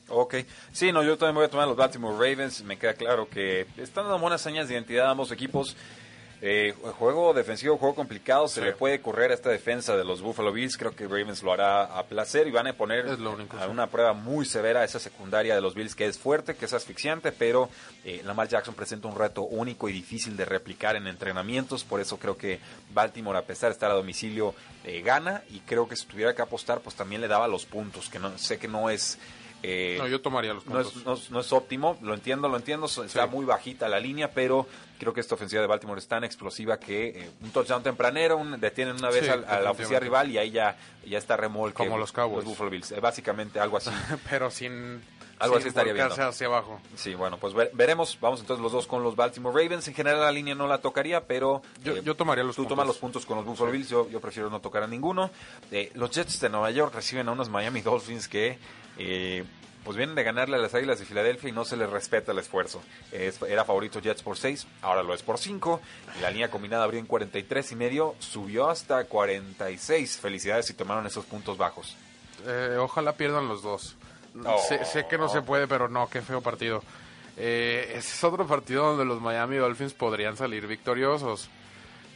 Ok, sí, no, yo también voy a tomar los Baltimore Ravens. Me queda claro que están dando buenas señas de identidad ambos equipos. Eh, juego defensivo, juego complicado. Se Sí. le puede correr a esta defensa de los Buffalo Bills. Creo que Ravens lo hará a placer y van a poner único, a sí. una prueba muy severa a esa secundaria de los Bills que es fuerte, que es asfixiante, pero eh, Lamar Jackson presenta un reto único y difícil de replicar en entrenamientos. Por eso creo que Baltimore, a pesar de estar a domicilio, eh, gana y creo que si tuviera que apostar, pues también le daba los puntos, que no sé que no es... eh, No, yo tomaría los puntos. es, no, es- no es óptimo, lo entiendo, lo entiendo, está Sí. muy bajita la línea, pero creo que esta ofensiva de Baltimore es tan explosiva que eh, un touchdown tempranero, un, detienen una vez Sí, a, la ofensiva rival y ahí ya, ya está remolque. Como los Cowboys. Buffalo Bills, eh, básicamente algo así. Pero sin, Algo así estaría hacia abajo. Sí, bueno, pues ver- veremos. Vamos entonces los dos con los Baltimore Ravens. En general la línea no la tocaría, pero... Yo- eh, yo tomaría los Tú puntos. tomas los puntos con los Buffalo Bills, yo, yo prefiero no tocar a ninguno. Eh, los Jets de Nueva York reciben a unos Miami Dolphins que... eh, pues vienen de ganarle a las Águilas de Filadelfia y no se les respeta el esfuerzo. Es- era favorito Jets por 6, ahora lo es por 5. Y la línea combinada abrió en 43 y medio, subió hasta 46. Felicidades si tomaron esos puntos bajos. Eh, ojalá pierdan los dos. Oh. Sé, sé que no se puede, pero no, qué feo partido. Eh, ese es otro partido donde los Miami Dolphins podrían salir victoriosos.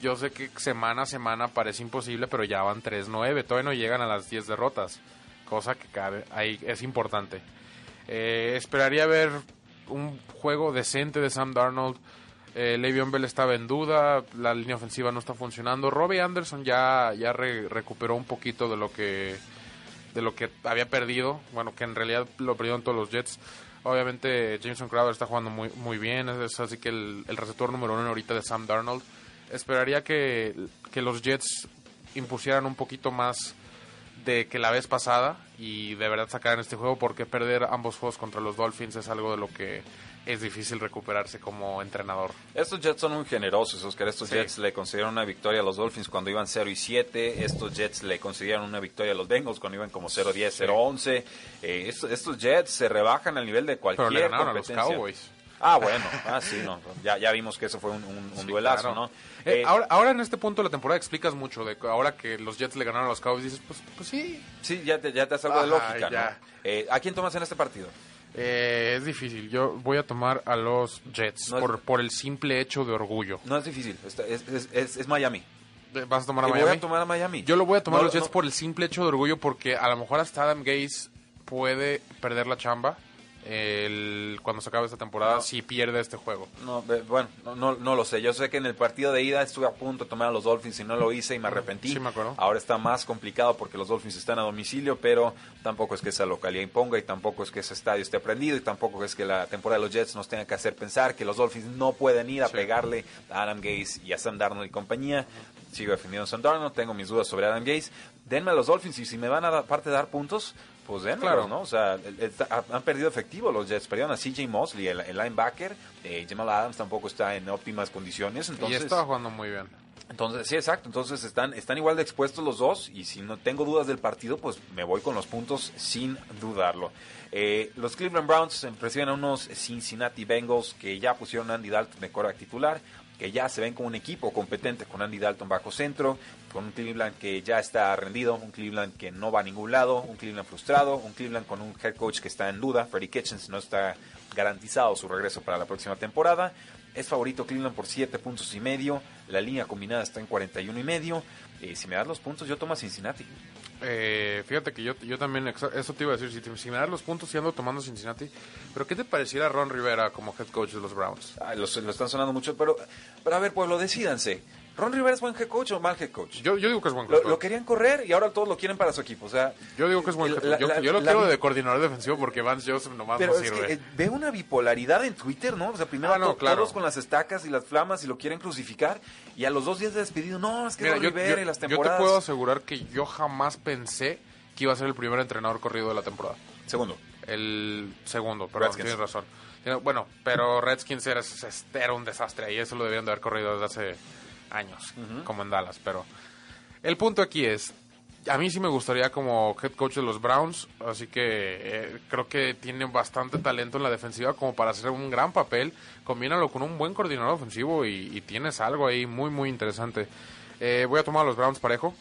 Yo sé que semana a semana parece imposible, pero ya van 3-9. Todavía no llegan a las 10 derrotas. Cosa que cabe, ahí es importante. Eh, esperaría ver un juego decente de Sam Darnold. Eh, Le'Veon Bell estaba en duda, la línea ofensiva no está funcionando. Robbie Anderson ya, ya re- recuperó un poquito de lo que de lo que había perdido, bueno, que en realidad lo perdieron todos los Jets. Obviamente Jameson Crowder está jugando muy, muy bien, es así que el, el receptor número uno ahorita de Sam Darnold. Esperaría que, que los Jets impusieran un poquito más de que la vez pasada y de verdad sacaran este juego porque perder ambos juegos contra los Dolphins es algo de lo que es difícil recuperarse como entrenador. Estos Jets son muy generosos, Oscar. Estos Sí. Jets le concedieron una victoria a los Dolphins cuando iban 0 y 7. Estos Jets le concedieron una victoria a los Bengals cuando iban como 0 10, 0 11. Eh, estos, estos Jets se rebajan al nivel de cualquier Pero le ganaron a los. Cowboys. Ah, bueno. Ah, sí, no. Ya, ya vimos que eso fue un, un- un Sí, duelazo, claro. ¿no? Eh, Eh, ahora, ahora en este punto de la temporada explicas mucho. de Ahora que los Jets le ganaron a los Cowboys, dices, pues, pues sí. Sí, ya te, ya te hace algo de Ajá, lógica, ya. ¿no? Eh, ¿A quién tomas en este partido? Eh, es difícil. Yo voy a tomar a los Jets No es- por, por el simple hecho de orgullo. No es difícil, es, es- es- Miami. Eh, ¿Vas a tomar a Miami? voy a tomar a Miami. Yo lo voy a tomar a No, los Jets por el simple hecho de orgullo porque a lo mejor hasta Adam Gaze puede perder la chamba el, cuando se acabe esta temporada No. si pierde este juego. No, bueno, no, no, no lo sé. Yo sé que en el partido de ida estuve a punto de tomar a los Dolphins y no lo hice y me arrepentí. Sí, me acuerdo. Ahora está más complicado porque los Dolphins están a domicilio, pero tampoco es que esa localidad imponga y tampoco es que ese estadio esté prendido y tampoco es que la temporada de los Jets nos tenga que hacer pensar que los Dolphins no pueden ir a Sí. pegarle a Adam Gaze y a Sam Darnold y compañía. Sigo defendiendo a Sam Darnold, tengo mis dudas sobre Adam Gaze. Denme a los Dolphins y si me van a dar parte de dar puntos, pues Claro. ¿no? O sea, han perdido efectivo los Jets. Perdieron a CJ Mosley, el, el linebacker. Eh, Jamal Adams tampoco está en óptimas condiciones. Entonces, y estaba jugando muy bien. entonces, sí, exacto. Entonces están, están igual de expuestos los dos y si no tengo dudas del partido, pues me voy con los puntos sin dudarlo. Eh, los Cleveland Browns reciben a unos Cincinnati Bengals que ya pusieron a Andy Dalton de quarterback titular, que ya se ven como un equipo competente con Andy Dalton bajo centro, con un Cleveland que ya está rendido, un Cleveland que no va a ningún lado, un Cleveland frustrado, un Cleveland con un head coach que está en duda, Freddie Kitchens no está garantizado su regreso para la próxima temporada. Es favorito Cleveland por 7 puntos y medio. La línea combinada está en 41 y medio. Eh, si me das los puntos, yo tomo a Cincinnati. Eh, fíjate que yo, yo también, eso te iba a decir, si, te- me das los puntos, si ando tomando Cincinnati. Pero ¿qué te pareciera Ron Rivera como head coach de los Browns? Ay, los- lo están sonando mucho, pero, pero a ver, pueblo, decídanse. ¿Ron Rivera es buen head coach o mal head coach? Yo, yo digo que es buen Lo, coach. lo querían correr y ahora todos lo quieren para su equipo. O sea, Yo digo que es buen head coach. Yo, la- yo lo la- quiero de coordinador defensivo porque Vance Joseph nomás Pero no es sirve. que eh, veo una bipolaridad en Twitter, ¿no? O sea, primero Ah, no, to- claro. todos con las estacas y las flamas y lo quieren crucificar. Y a los dos días de despedido, no, es que Mira, Ron yo, Rivera y las yo te temporadas. puedo asegurar que yo jamás pensé que iba a ser el primer entrenador corrido de la temporada. Segundo. El segundo, perdón, Redskins. tienes razón. Bueno, pero Redskins era, era un desastre y eso lo debían de haber corrido desde hace años, como en Dallas. Pero el punto aquí es, a mí sí me gustaría como head coach de los Browns, así que eh, creo que tiene bastante talento en la defensiva como para hacer un gran papel. Combínalo con un buen coordinador ofensivo y, y tienes algo ahí muy, muy interesante. Eh, voy a tomar a los Browns parejo.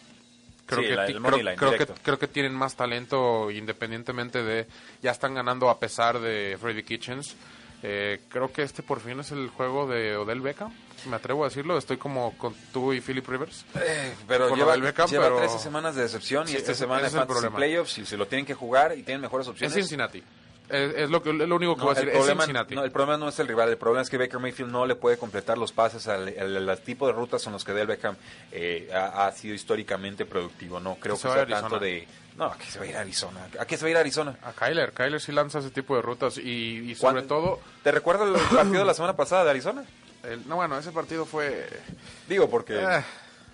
Creo, Sí, que, la- creo, line, creo que, creo que tienen más talento independientemente de... Ya están ganando a pesar de Freddy Kitchens. Eh, creo que este por fin es el juego de Odell Beckham. Me atrevo a decirlo. Estoy como con tú y Philip Rivers. Eh, pero lleva, Beckham, lleva pero- 13 semanas de decepción y esta semana es es el problema. Playoffs y se lo tienen que jugar y tienen mejores Es opciones. Cincinnati. Es, es lo, que, es lo único que No, voy a el, decir. Es problema, Cincinnati. no, el problema no es el rival, el problema es que Baker Mayfield no le puede completar los pases al, al- al tipo de rutas en los que Del Beckham eh, ha, ha sido históricamente productivo. No creo Que que, se sea tanto de... No, ¿a qué se va a ir a Arizona? ¿A qué se va a ir a Arizona? A Kyler. Kyler sí lanza ese tipo de rutas y, y sobre todo... ¿Te recuerdas el partido de la semana pasada de Arizona? el- no, bueno, ese partido fue... Digo, porque... Eh,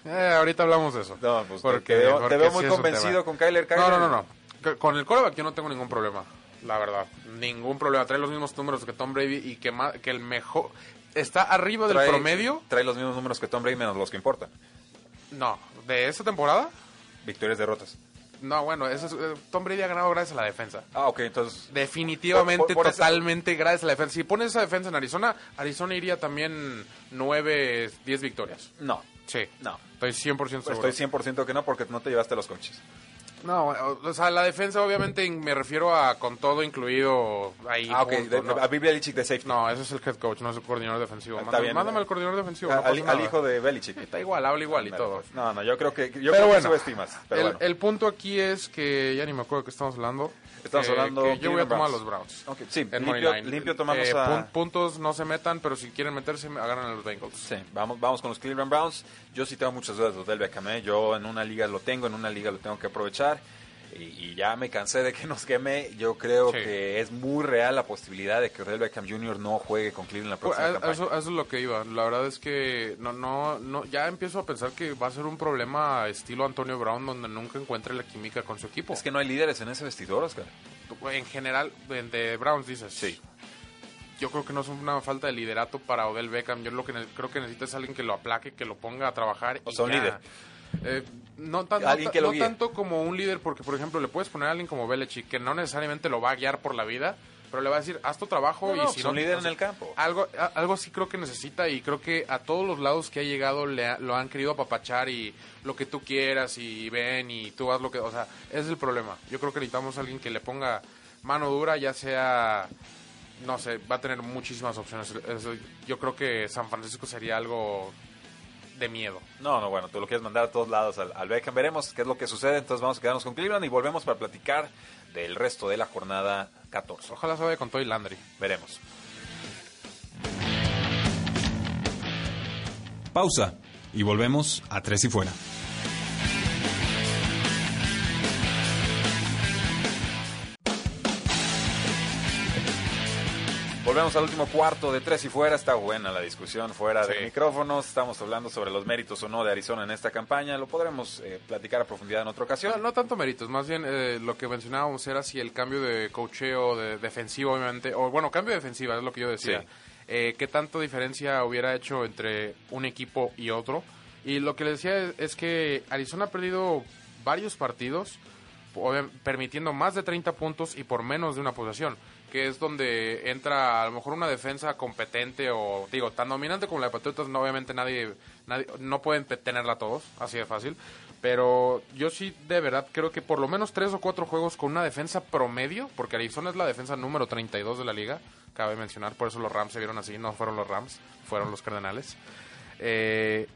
eh, ahorita hablamos de eso. No, pues, porque, te veo, te muy convencido con Kyler. No, Kyler. no, no, Con el coreback yo no tengo ningún problema, la verdad. Ningún problema. Trae los mismos números que Tom Brady y que, ma- que el mejor... Está arriba del promedio. Trae los mismos números que Tom Brady menos los que importan. No, de esta temporada. Victorias, derrotas. No, bueno, eso es- eh, Tom Brady ha ganado gracias a la defensa. Ah, ok, entonces... Definitivamente, Por- por- por esa- totalmente gracias a la defensa. Si pones esa defensa en Arizona, Arizona iría también 9, 10 victorias. No, Sí. no. Estoy 100% seguro. Estoy 100% que no porque no te llevaste los coches. No, o sea, la defensa obviamente me refiero a con todo incluido ahí. Ah, ok. punto, de- ¿no? A Bill Belichick de safety. No, ese es el head coach, no es el coordinador defensivo. Está Mándame, bien. mándame al coordinador defensivo. A- no al, al hijo de Belichick. Está igual, habla igual y Vale, todo. pues. No, no, yo creo que... Yo Pero creo que bueno, subestimas. Pero el, bueno. el punto aquí es que ya ni me acuerdo de qué estamos hablando. Estamos Que- hablando que yo voy a tomar a los Browns. Ok, sí, limpio- limpio tomamos Eh, a- pun- puntos no se metan, pero si quieren meterse, agarran a los Bengals. Sí, vamos, vamos con los Cleveland Browns. Yo sí tengo muchas dudas de Odell Beckham. ¿eh? Yo en una liga lo tengo, en una liga lo tengo que aprovechar. Y, y ya me cansé de que nos queme. Yo creo Sí. que es muy real la posibilidad de que Odell Beckham Jr. no juegue con Cleveland la Pues, próxima campaña. eso, eso es lo que iba. La verdad es que no, no, no, ya empiezo a pensar que va a ser un problema estilo Antonio Brown donde nunca encuentre la química con su equipo. Es que no hay líderes en ese vestidor, Oscar. En general, de, de Browns dices. Sí. Yo creo que no es una falta de liderato para Odell Beckham. Yo lo que creo que necesita es alguien que lo aplaque, que lo ponga a trabajar. O sea, un líder. Eh, no tan- no que lo no tanto como un líder, porque por ejemplo le puedes poner a alguien como Belichick, que no necesariamente lo va a guiar por la vida, pero le va a decir, haz tu trabajo No, y no, si pues no... un líder en el campo. Algo, a- algo sí creo que necesita y creo que a todos los lados que ha llegado le ha- lo han querido apapachar y lo que tú quieras y ven y tú haz lo que... O sea, ese es el problema. Yo creo que necesitamos a alguien que le ponga mano dura, ya sea, no sé, va a tener muchísimas opciones. Yo creo que San Francisco sería algo de miedo. No, no, bueno, tú lo quieres mandar a todos lados al, al Beckham. Veremos qué es lo que sucede. Entonces vamos a quedarnos con Cleveland y volvemos para platicar del resto de la jornada 14. Ojalá se vaya con Toy Landry. Veremos. Pausa y volvemos a Tres y Fuera. Volvemos al último cuarto de tres y fuera. Está buena la discusión fuera de micrófonos. Estamos hablando sobre los méritos o no de Arizona en esta campaña. Lo podremos eh, platicar a profundidad en otra ocasión. No, no tanto méritos, más bien eh, lo que mencionábamos era si el cambio de cocheo de defensivo, obviamente, o bueno, cambio de defensiva es lo que yo decía. Sí. Eh, ¿Qué tanto diferencia hubiera hecho entre un equipo y otro? Y lo que le decía es, es que Arizona ha perdido varios partidos permitiendo más de 30 puntos y por menos de una posesión, que es donde entra a lo mejor una defensa competente o digo tan dominante como la de Patriotas, no, obviamente nadie, nadie no pueden tenerla todos, así de fácil, pero yo sí de verdad creo que por lo menos tres o cuatro juegos con una defensa promedio, porque Arizona es la defensa número 32 de la liga, cabe mencionar, por eso los Rams se vieron así, no fueron los Rams, fueron los Cardenales. Eh,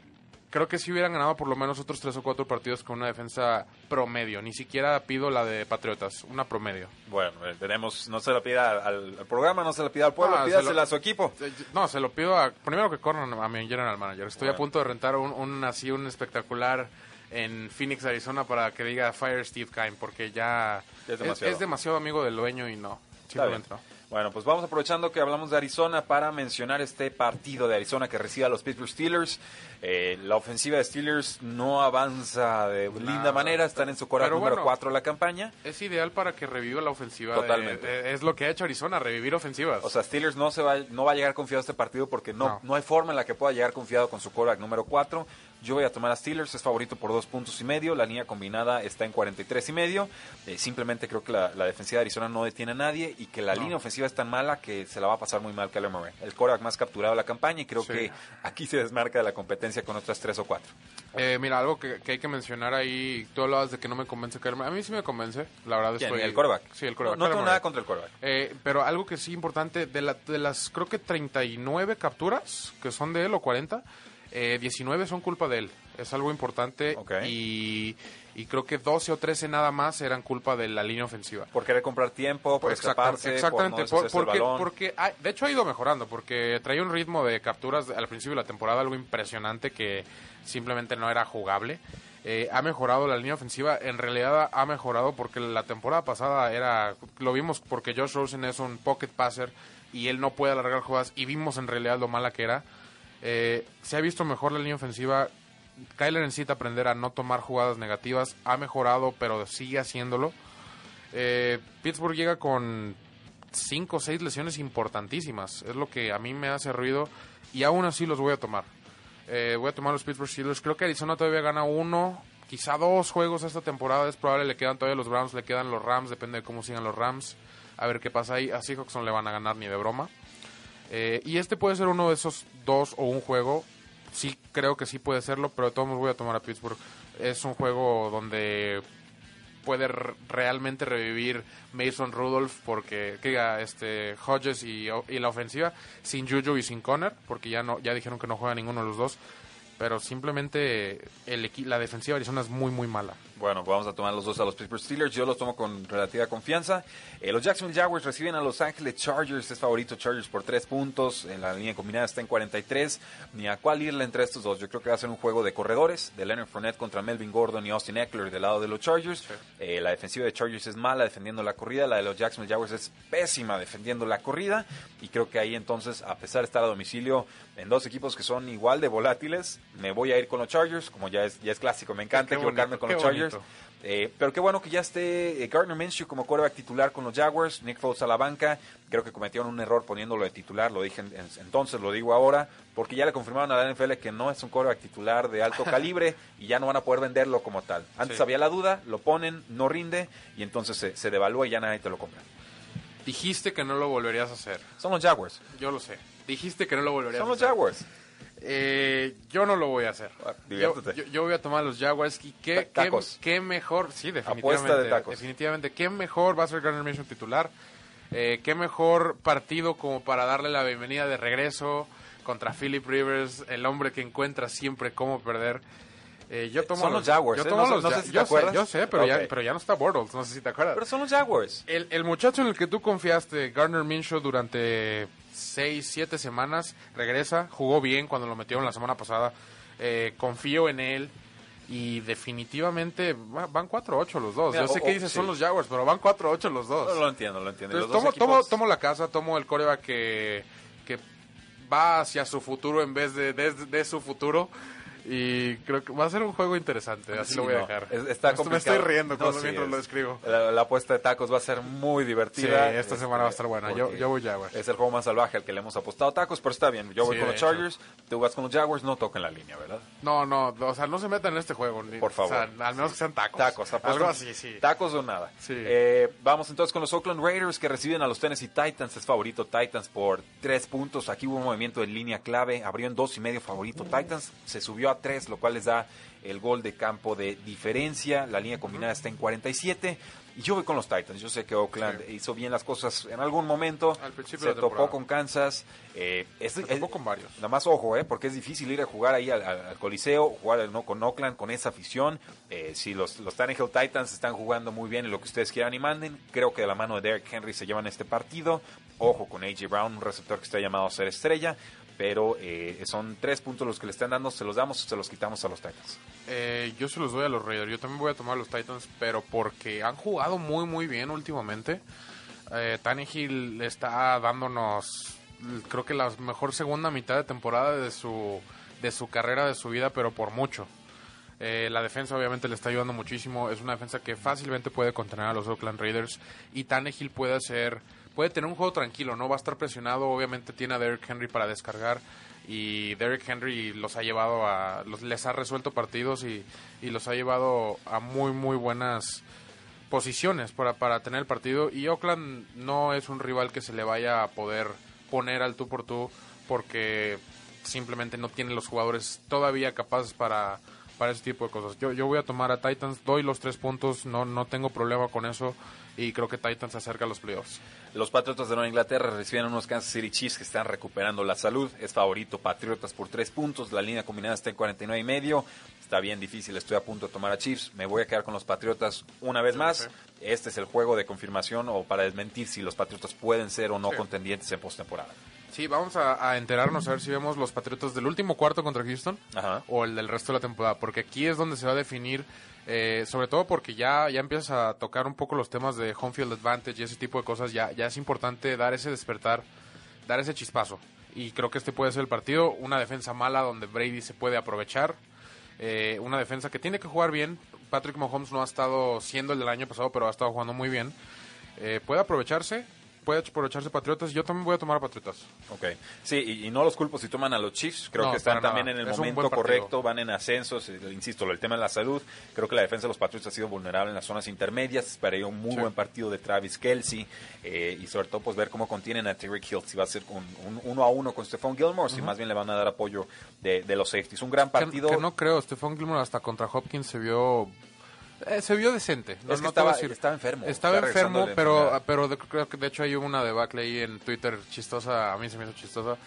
creo que si hubieran ganado por lo menos otros tres o cuatro partidos con una defensa promedio. Ni siquiera pido la de Patriotas, una promedio. Bueno, eh, tenemos, no se la pida al, al programa, no se la pida al pueblo, Ah, se pídasela lo- a su equipo. Eh, No, se lo pido a, primero que corran a mi general manager. Estoy Bueno. a punto de rentar un, un así un espectacular en Phoenix, Arizona para que diga Fire Steve Kime porque ya Es es, demasiado. es demasiado amigo del dueño y no. Simplemente no. Bueno, pues vamos aprovechando que hablamos de Arizona para mencionar este partido de Arizona que recibe a los Pittsburgh Steelers. Eh, la ofensiva de Steelers no avanza de linda manera, están en su cora Pero número bueno. 4 de la campaña. Es ideal para que reviva la ofensiva. Totalmente. de- es lo que ha hecho Arizona, revivir ofensivas. O sea, Steelers no se va, no va a llegar confiado a este partido porque no, no. No. hay forma en la que pueda llegar confiado con su quarterback número 4. Yo voy a tomar a Steelers, es favorito por dos puntos y medio. La línea combinada está en 43 y medio. Eh, simplemente creo que la, la defensiva de Arizona no detiene a nadie y que la No. línea ofensiva es tan mala que se la va a pasar muy mal Kyler Murray. El quarterback más capturado de la campaña y creo Sí. que aquí se desmarca de la competencia con otras tres o cuatro. Eh, mira, algo que, que hay que mencionar ahí, tú hablabas de que no me convence Kyler Murray. A mí sí me convence, la verdad estoy... ¿El quarterback? Sí, el No, quarterback. no Kyler tengo Murray. nada contra el quarterback. Eh, pero algo que sí importante, de, la- de las creo que 39 capturas que son de él o 40, eh, 19 son culpa de él. Es algo importante y, y creo que 12 o 13 nada más eran culpa de la línea ofensiva. Por querer comprar tiempo, por Exacta- escaparse, exactamente, por no por- deshacerse el porque, balón. porque de hecho ha ido mejorando, porque traía un ritmo de capturas al principio de la temporada algo impresionante que simplemente no era jugable. Eh, ha mejorado la línea ofensiva, en realidad ha mejorado porque la temporada pasada era, lo vimos porque Josh Rosen es un pocket passer y él no puede alargar jugadas y vimos en realidad lo mala que era. Eh, se ha visto mejor la línea ofensiva. Kyler necesita aprender a no tomar jugadas negativas. Ha mejorado, pero sigue haciéndolo. Eh, Pittsburgh llega con cinco o seis lesiones importantísimas. Es lo que a mí me hace ruido. Y aún así los voy a tomar. Eh, voy a tomar los Pittsburgh Steelers. Creo que Arizona todavía gana uno, quizá dos juegos esta temporada. Es probable, le quedan todavía los Browns, le quedan los Rams, depende de cómo sigan los Rams. A ver qué pasa ahí. A Seahawks no le van a ganar ni de broma. Eh, y este puede ser uno de esos dos o un juego. Sí, creo que sí puede serlo, pero de todos modos voy a tomar a Pittsburgh. Es un juego donde puede realmente revivir Mason Rudolph porque que diga, este Hodges y, la ofensiva sin Juju y sin Conner porque ya no ya dijeron que no juega ninguno de los dos pero simplemente el la defensiva de Arizona es muy muy mala Bueno, pues vamos a tomar los dos a los Pittsburgh Steelers. Yo los tomo con relativa confianza. Eh, los Jacksonville Jaguars reciben a Los Ángeles Chargers. Es favorito Chargers por tres puntos. En la línea combinada está en 43. Ni a cuál irle entre estos dos. Yo creo que va a ser un juego de corredores. De Leonard Fournette contra Melvin Gordon y Austin Eckler del lado de los Chargers. Eh, la defensiva de Chargers es mala defendiendo la corrida. La de los Jacksonville Jaguars es pésima defendiendo la corrida. Y creo que ahí entonces, a pesar de estar a domicilio en dos equipos que son igual de volátiles, me voy a ir con los Chargers. Como ya es, ya es clásico, me encanta Qué equivocarme bonito, con los Chargers. Eh, pero qué bueno que ya esté eh, Gardner Minshew como quarterback titular con los Jaguars, Nick Foles a la banca. Creo que cometieron un error poniéndolo de titular, lo dije en- en- entonces, lo digo ahora, porque ya le confirmaron a la NFL que no es un quarterback titular de alto calibre y ya no van a poder venderlo como tal. Antes Sí. había la duda, lo ponen, no rinde y entonces se, se devalúa y ya nadie te lo compra. dijiste que no lo volverías a hacer Son los Jaguars. yo lo sé dijiste que no lo volverías Son a los hacer Jaguars. Eh, yo no lo voy a hacer. Ah, Yo, yo- yo voy a tomar los Jaguars y qué, qué, tacos. qué mejor, sí, definitivamente. Apuesta de tacos. Definitivamente, qué mejor va a ser Garner Minshew titular. Eh, qué mejor partido como para darle la bienvenida de regreso contra Philip Rivers, el hombre que encuentra siempre cómo perder. Eh, yo tomo Son los Jaguars, Yo ¿eh? tomo No los no sé si te yo acuerdas. yo sé, pero, ya, pero ya no está Bortles, no sé si te acuerdas. Pero son los Jaguars. El, el muchacho en el que tú confiaste, Garner Minshew, durante seis, siete semanas, regresa, jugó bien cuando lo metieron la semana pasada. Eh, confío en él y definitivamente va- van 4-8 los dos. Mira, Yo sé o- que dices sí. son los Jaguars, pero van 4-8 los dos. No, lo entiendo, lo entiendo. Entonces, Los dos tomo, tomo, equipos- tomo la casa, tomo el coreback que, que va hacia su futuro en vez de, de, de su futuro. Y creo que va a ser un juego interesante, así Sí, lo voy a dejar. está Me estoy- me complicado. estoy riendo No, sí, mientras es- lo describo. La, la apuesta de tacos va a ser muy Sí, divertida. esta Este, semana va a estar buena. Yo, voy Jaguars. Es el juego más salvaje al que le hemos apostado tacos, pero está bien. Yo voy Sí, con de los. Chargers, tú vas con los Jaguars, no toquen la línea, ¿verdad? No, no, o sea, no se metan en este juego. ni- Por favor. O sea, al menos que sean tacos. Tacos, apuestan- Algo así, sí. Tacos o nada. Sí. Eh, vamos entonces con los Oakland Raiders que reciben a los Tennessee Titans. Es favorito Titans por tres puntos. Aquí hubo un movimiento en línea clave. Abrió en dos y medio favorito Titans. Se subió a tres, lo cual les da el gol de campo de diferencia. La línea combinada está en 47. Y yo voy con los Titans. Yo sé que Oakland Sí. hizo bien las cosas en algún momento. Al principio se de topó con Kansas. Eh, es- Se es- topó con varios. Nada más ojo, ¿eh? porque es difícil ir a jugar ahí al, al- al Coliseo, jugar no, con Oakland, con esa afición. Eh, si los, los Tannehill Titans están jugando muy bien en lo que ustedes quieran y manden, creo que de la mano de Derrick Henry se llevan este partido. Ojo con A.J. Brown, un receptor que está llamado a ser estrella, pero eh, son tres puntos los que le están dando, se los damos o se los quitamos a los Titans. Eh, yo se los doy a los Raiders. Yo también voy a tomar a los Titans, pero porque han jugado muy, muy bien últimamente. Eh, Tannehill está dándonos, creo que la mejor segunda mitad de temporada de su, de su carrera, de su vida, pero por mucho. Eh, la defensa obviamente le está ayudando muchísimo. Es una defensa que fácilmente puede contener a los Oakland Raiders. Y Tannehill puede hacer, puede tener un juego tranquilo, no va a estar presionado. Obviamente tiene a Derrick Henry para descargar. Y Derrick Henry los ha llevado a, los, les ha resuelto partidos y, y los ha llevado a muy, muy buenas posiciones para, para tener el partido. Y Oakland no es un rival que se le vaya a poder poner al tú por tú porque simplemente no tiene los jugadores todavía capaces para, para ese tipo de cosas. Yo, yo voy a tomar a Titans, doy los tres puntos, no, no tengo problema con eso y creo que Titans se acerca a los playoffs. Los Patriotas de Nueva Inglaterra reciben a unos Kansas City Chiefs que están recuperando la salud. Es favorito Patriotas por tres puntos. La línea combinada está en 49 y medio. Está bien difícil, estoy a punto de tomar a Chiefs. Me voy a quedar con los Patriotas una vez más. Este es el juego de confirmación o para desmentir si los Patriotas pueden ser o no Sí. contendientes en postemporada. Sí, vamos a, a enterarnos a ver si vemos los Patriotas del último cuarto contra Houston Ajá. o el del resto de la temporada, porque aquí es donde se va a definir, eh, sobre todo porque ya, ya empiezas a tocar un poco los temas de home field advantage y ese tipo de cosas, ya, ya es importante dar ese despertar, dar ese chispazo. Y creo que este puede ser el partido, una defensa mala donde Brady se puede aprovechar, eh, una defensa que tiene que jugar bien. Patrick Mahomes no ha estado siendo el del año pasado, pero ha estado jugando muy bien. Eh, puede aprovecharse, puede aprovecharse Patriotas. Yo también voy a tomar a Patriotas. Ok. Sí, y, y no los culpo si toman a los Chiefs. Creo No, que están también en el Es momento correcto, van en ascensos. eh, Insisto, el tema de la salud. Creo que la defensa de los Patriots ha sido vulnerable en las zonas intermedias. Esperaría un muy Sí. buen partido de Travis Kelsey. eh, y sobre todo, pues ver cómo contienen a Tyreek Hill. Si va a ser un, un uno a uno con Stephon Gilmore, si más bien le van a dar apoyo de, de los safeties. Un gran Que- partido. Que, no creo, Stephon Gilmore hasta contra Hopkins se vio eh, se vio decente. No, Es que no estaba- decir. estaba enfermo, Estaba enfermo, pero, pero de- creo que de hecho hay una debacle ahí en Twitter chistosa, a mí se me hizo chistosa,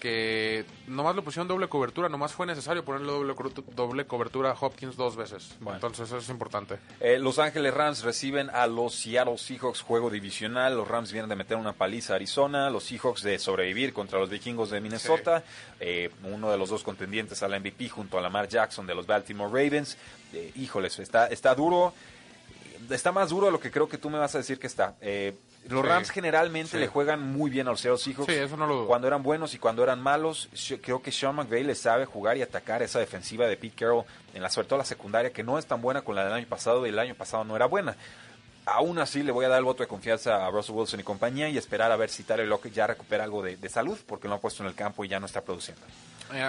que nomás le pusieron doble cobertura, nomás fue necesario ponerle doble, doble cobertura a Hopkins dos veces. Bueno. Entonces eso es importante. Eh, Los Ángeles Rams reciben a los Seattle Seahawks, juego divisional. Los Rams vienen de meter una paliza a Arizona. Los Seahawks de sobrevivir contra los vikingos de Minnesota. Eh, uno de los dos contendientes al MVP junto a Lamar Jackson de los Baltimore Ravens. Eh, híjoles, está, está duro. Está más duro de lo que creo que tú me vas a decir que está. Eh, los Sí. Rams generalmente Sí. le juegan muy bien a los Seahawks. Sí, eso no lo dudo. Cuando eran buenos y cuando eran malos, Sh- creo que Sean McVay le sabe jugar y atacar esa defensiva de Pete Carroll, en la, sobre todo la secundaria, que no es tan buena con la del año pasado y el año pasado no era buena. Aún así, le voy a dar el voto de confianza a Russell Wilson y compañía y esperar a ver si Tyler Lockett ya recupera algo de, de salud, porque lo han puesto en el campo y ya no está produciendo.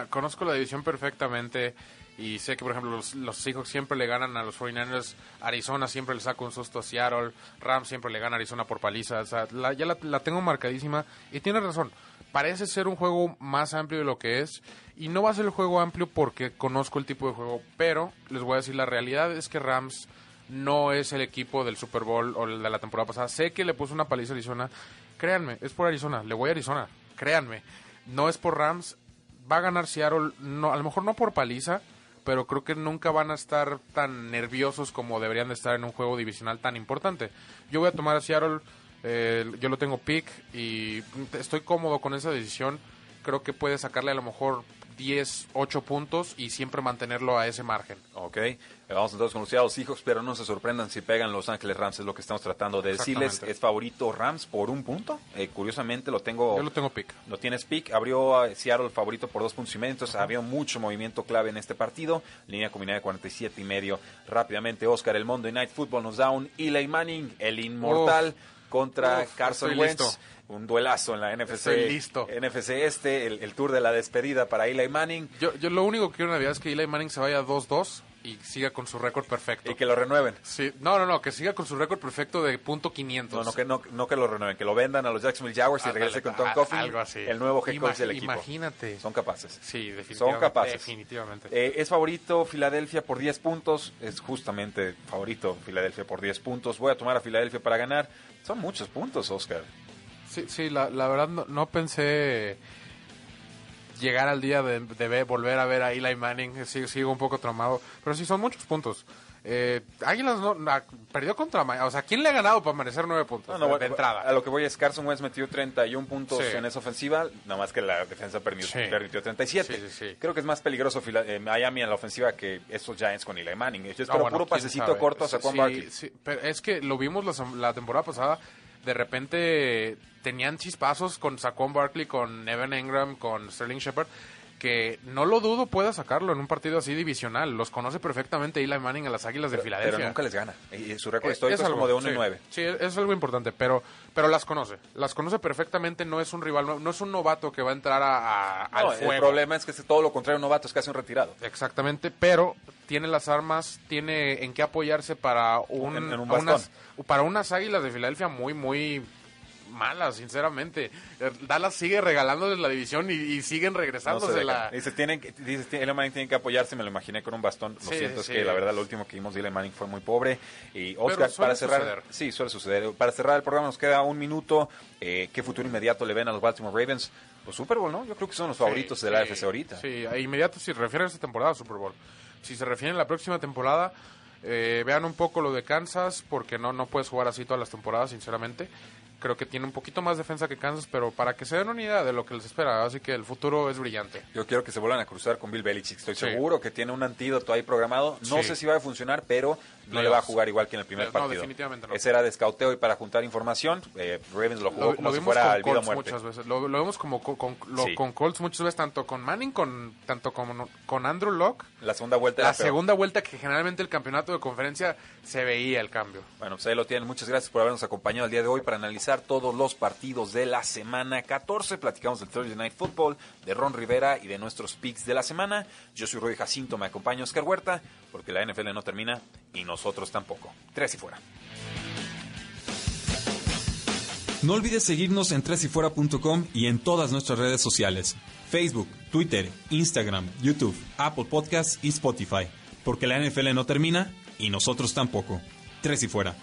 Conozco la división perfectamente y sé que, por ejemplo, los, los Seahawks siempre le ganan a los 49ers, Arizona siempre le saca un susto a Seattle, Rams siempre le gana a Arizona por paliza, o sea, la- ya la, la tengo marcadísima y tiene razón. parece ser un juego más amplio de lo que es. Y no va a ser el juego amplio porque conozco el tipo de juego. Pero les voy a decir, la realidad es que Rams no es el equipo del Super Bowl o el de la temporada pasada. Sé que le puso una paliza a Arizona. Créanme, es por Arizona. Le voy a Arizona. Créanme. No es por Rams. Va a ganar Seattle. No, a lo mejor no por paliza. Pero creo que nunca van a estar tan nerviosos como deberían de estar en un juego divisional tan importante. Yo voy a tomar a Seattle. eh, yo lo tengo pick y estoy cómodo con esa decisión. Creo que puede sacarle a lo mejor 10, 8 puntos y siempre mantenerlo a ese margen. Ok, eh, vamos entonces con los Seattle Seahawks, pero no se sorprendan si pegan Los Ángeles Rams, es lo que estamos tratando de decirles. Es favorito Rams por un punto. Eh, curiosamente lo tengo. Yo lo tengo pick. Lo tienes pick, abrió a Seattle favorito por dos puntos y medio, entonces había mucho movimiento clave en este partido, línea combinada de 47 y medio. Rápidamente, Oscar, el Monday Night Football nos da un Eli Manning, el inmortal, contra Uf, Carson Wentz. listo. Un duelazo en la NFC, Estoy listo. NFC este, el, el tour de la despedida para Eli Manning Yo, yo lo único que quiero en Navidad es que Eli Manning se vaya 2-2 y siga con su récord perfecto. y que lo renueven. Sí, no, no, no, que siga con su récord perfecto de punto 500. No, no que, no, no que lo renueven, que lo vendan a los Jacksonville Jaguars y Ándale, regrese con Tom a- Coughlin, algo así. el nuevo head coach del equipo. Imagínate. Son capaces. Sí, definitivamente. Son capaces. Definitivamente. Eh, es favorito Filadelfia por 10 puntos. Es justamente favorito Filadelfia por 10 puntos. Voy a tomar a Filadelfia para ganar. Son muchos puntos, Oscar. Sí, sí, la, la verdad no, pensé llegar al día de, de ver- volver a ver a Eli Manning. Sigo, sigo un poco traumado. Pero sí, son muchos puntos. Eh, Águilas no, na- perdió contra Miami. O sea, ¿quién le ha ganado para merecer nueve puntos? No, no, de, entrada. A lo que voy es Carson Wentz metió 31 puntos Sí. en esa ofensiva, nada más que la defensa permitió, Sí. permitió 37. Sí. Creo que es más peligroso eh, Miami en la ofensiva que estos Giants con Eli Manning. Yo Ah, espero bueno, puro pasecito sabe. corto a Saquon Sí, Barkley. sí, pero es que lo vimos la temporada pasada. De repente tenían chispazos con Saquon Barkley, con Evan Engram, con Sterling Shepard. Que no lo dudo pueda sacarlo en un partido así divisional. Los conoce perfectamente Eli Manning a las Águilas de Filadelfia. Pero nunca les gana. Y su récord Eh, histórico es, algo, como de 1 y sí. 9. Sí, es algo importante, pero pero las conoce. Las conoce perfectamente, no es un rival, no, no es un novato que va a entrar a, a- al No, fuego. el problema es que es todo lo contrario, un novato es casi un retirado. Exactamente, pero tiene las armas, tiene en qué apoyarse para un, En- en un unas, para unas águilas de Filadelfia muy, muy malas, sinceramente. Eh, Dallas sigue regalándoles la división y, y siguen No se regresándosela. dejan. Dice, tienen, que- dice, tiene- Eli Manning tiene que apoyarse, me lo imaginé con un bastón. Lo Sí, siento, sí. es que la verdad lo último que vimos de Eli Manning fue muy pobre. Y Oscar, suele para cerrar, suceder. sí, suele suceder. Para cerrar el programa nos queda un minuto. Eh, ¿Qué futuro inmediato le ven a los Baltimore Ravens? Pues Super Bowl, ¿no? Yo creo que son los favoritos de la AFC ahorita. Sí, inmediato si refieren a esta temporada Super Bowl. Si se refieren a la próxima temporada, eh, vean un poco lo de Kansas, porque no, no puedes jugar así todas las temporadas, sinceramente. Creo que tiene un poquito más defensa que Kansas, pero para que se den una idea de lo que les espera, así que el futuro es brillante. Yo quiero que se vuelvan a cruzar con Bill Belichick. Estoy Sí. seguro que tiene un antídoto ahí programado. No Sí. sé si va a funcionar, pero no le va a jugar igual que en el primer No, partido. definitivamente no. Ese era de escauteo y para juntar información. Eh, Ravens lo jugó Lo, como lo si fuera con el vida o muerte. muchas veces. Lo, lo vemos como co- con, lo- Sí. con Colts muchas veces, tanto con Manning, con, tanto como con Andrew Locke. La segunda vuelta La peor. segunda vuelta que generalmente el campeonato de conferencia se veía el cambio. Bueno, pues ahí lo tienen. Muchas gracias por habernos acompañado el día de hoy para analizar todos los partidos de la semana 14. Platicamos del Thursday Night Football, de Ron Rivera y de nuestros picks de la semana. Yo soy Rudy Jacinto, me acompaña Oscar Huerta, porque la NFL no termina y nosotros tampoco. Tres y fuera. No olvides seguirnos en tresyfuera.com y en todas nuestras redes sociales: Facebook, Twitter, Instagram, YouTube, Apple Podcasts y Spotify. Porque la NFL no termina y nosotros tampoco. Tres y fuera.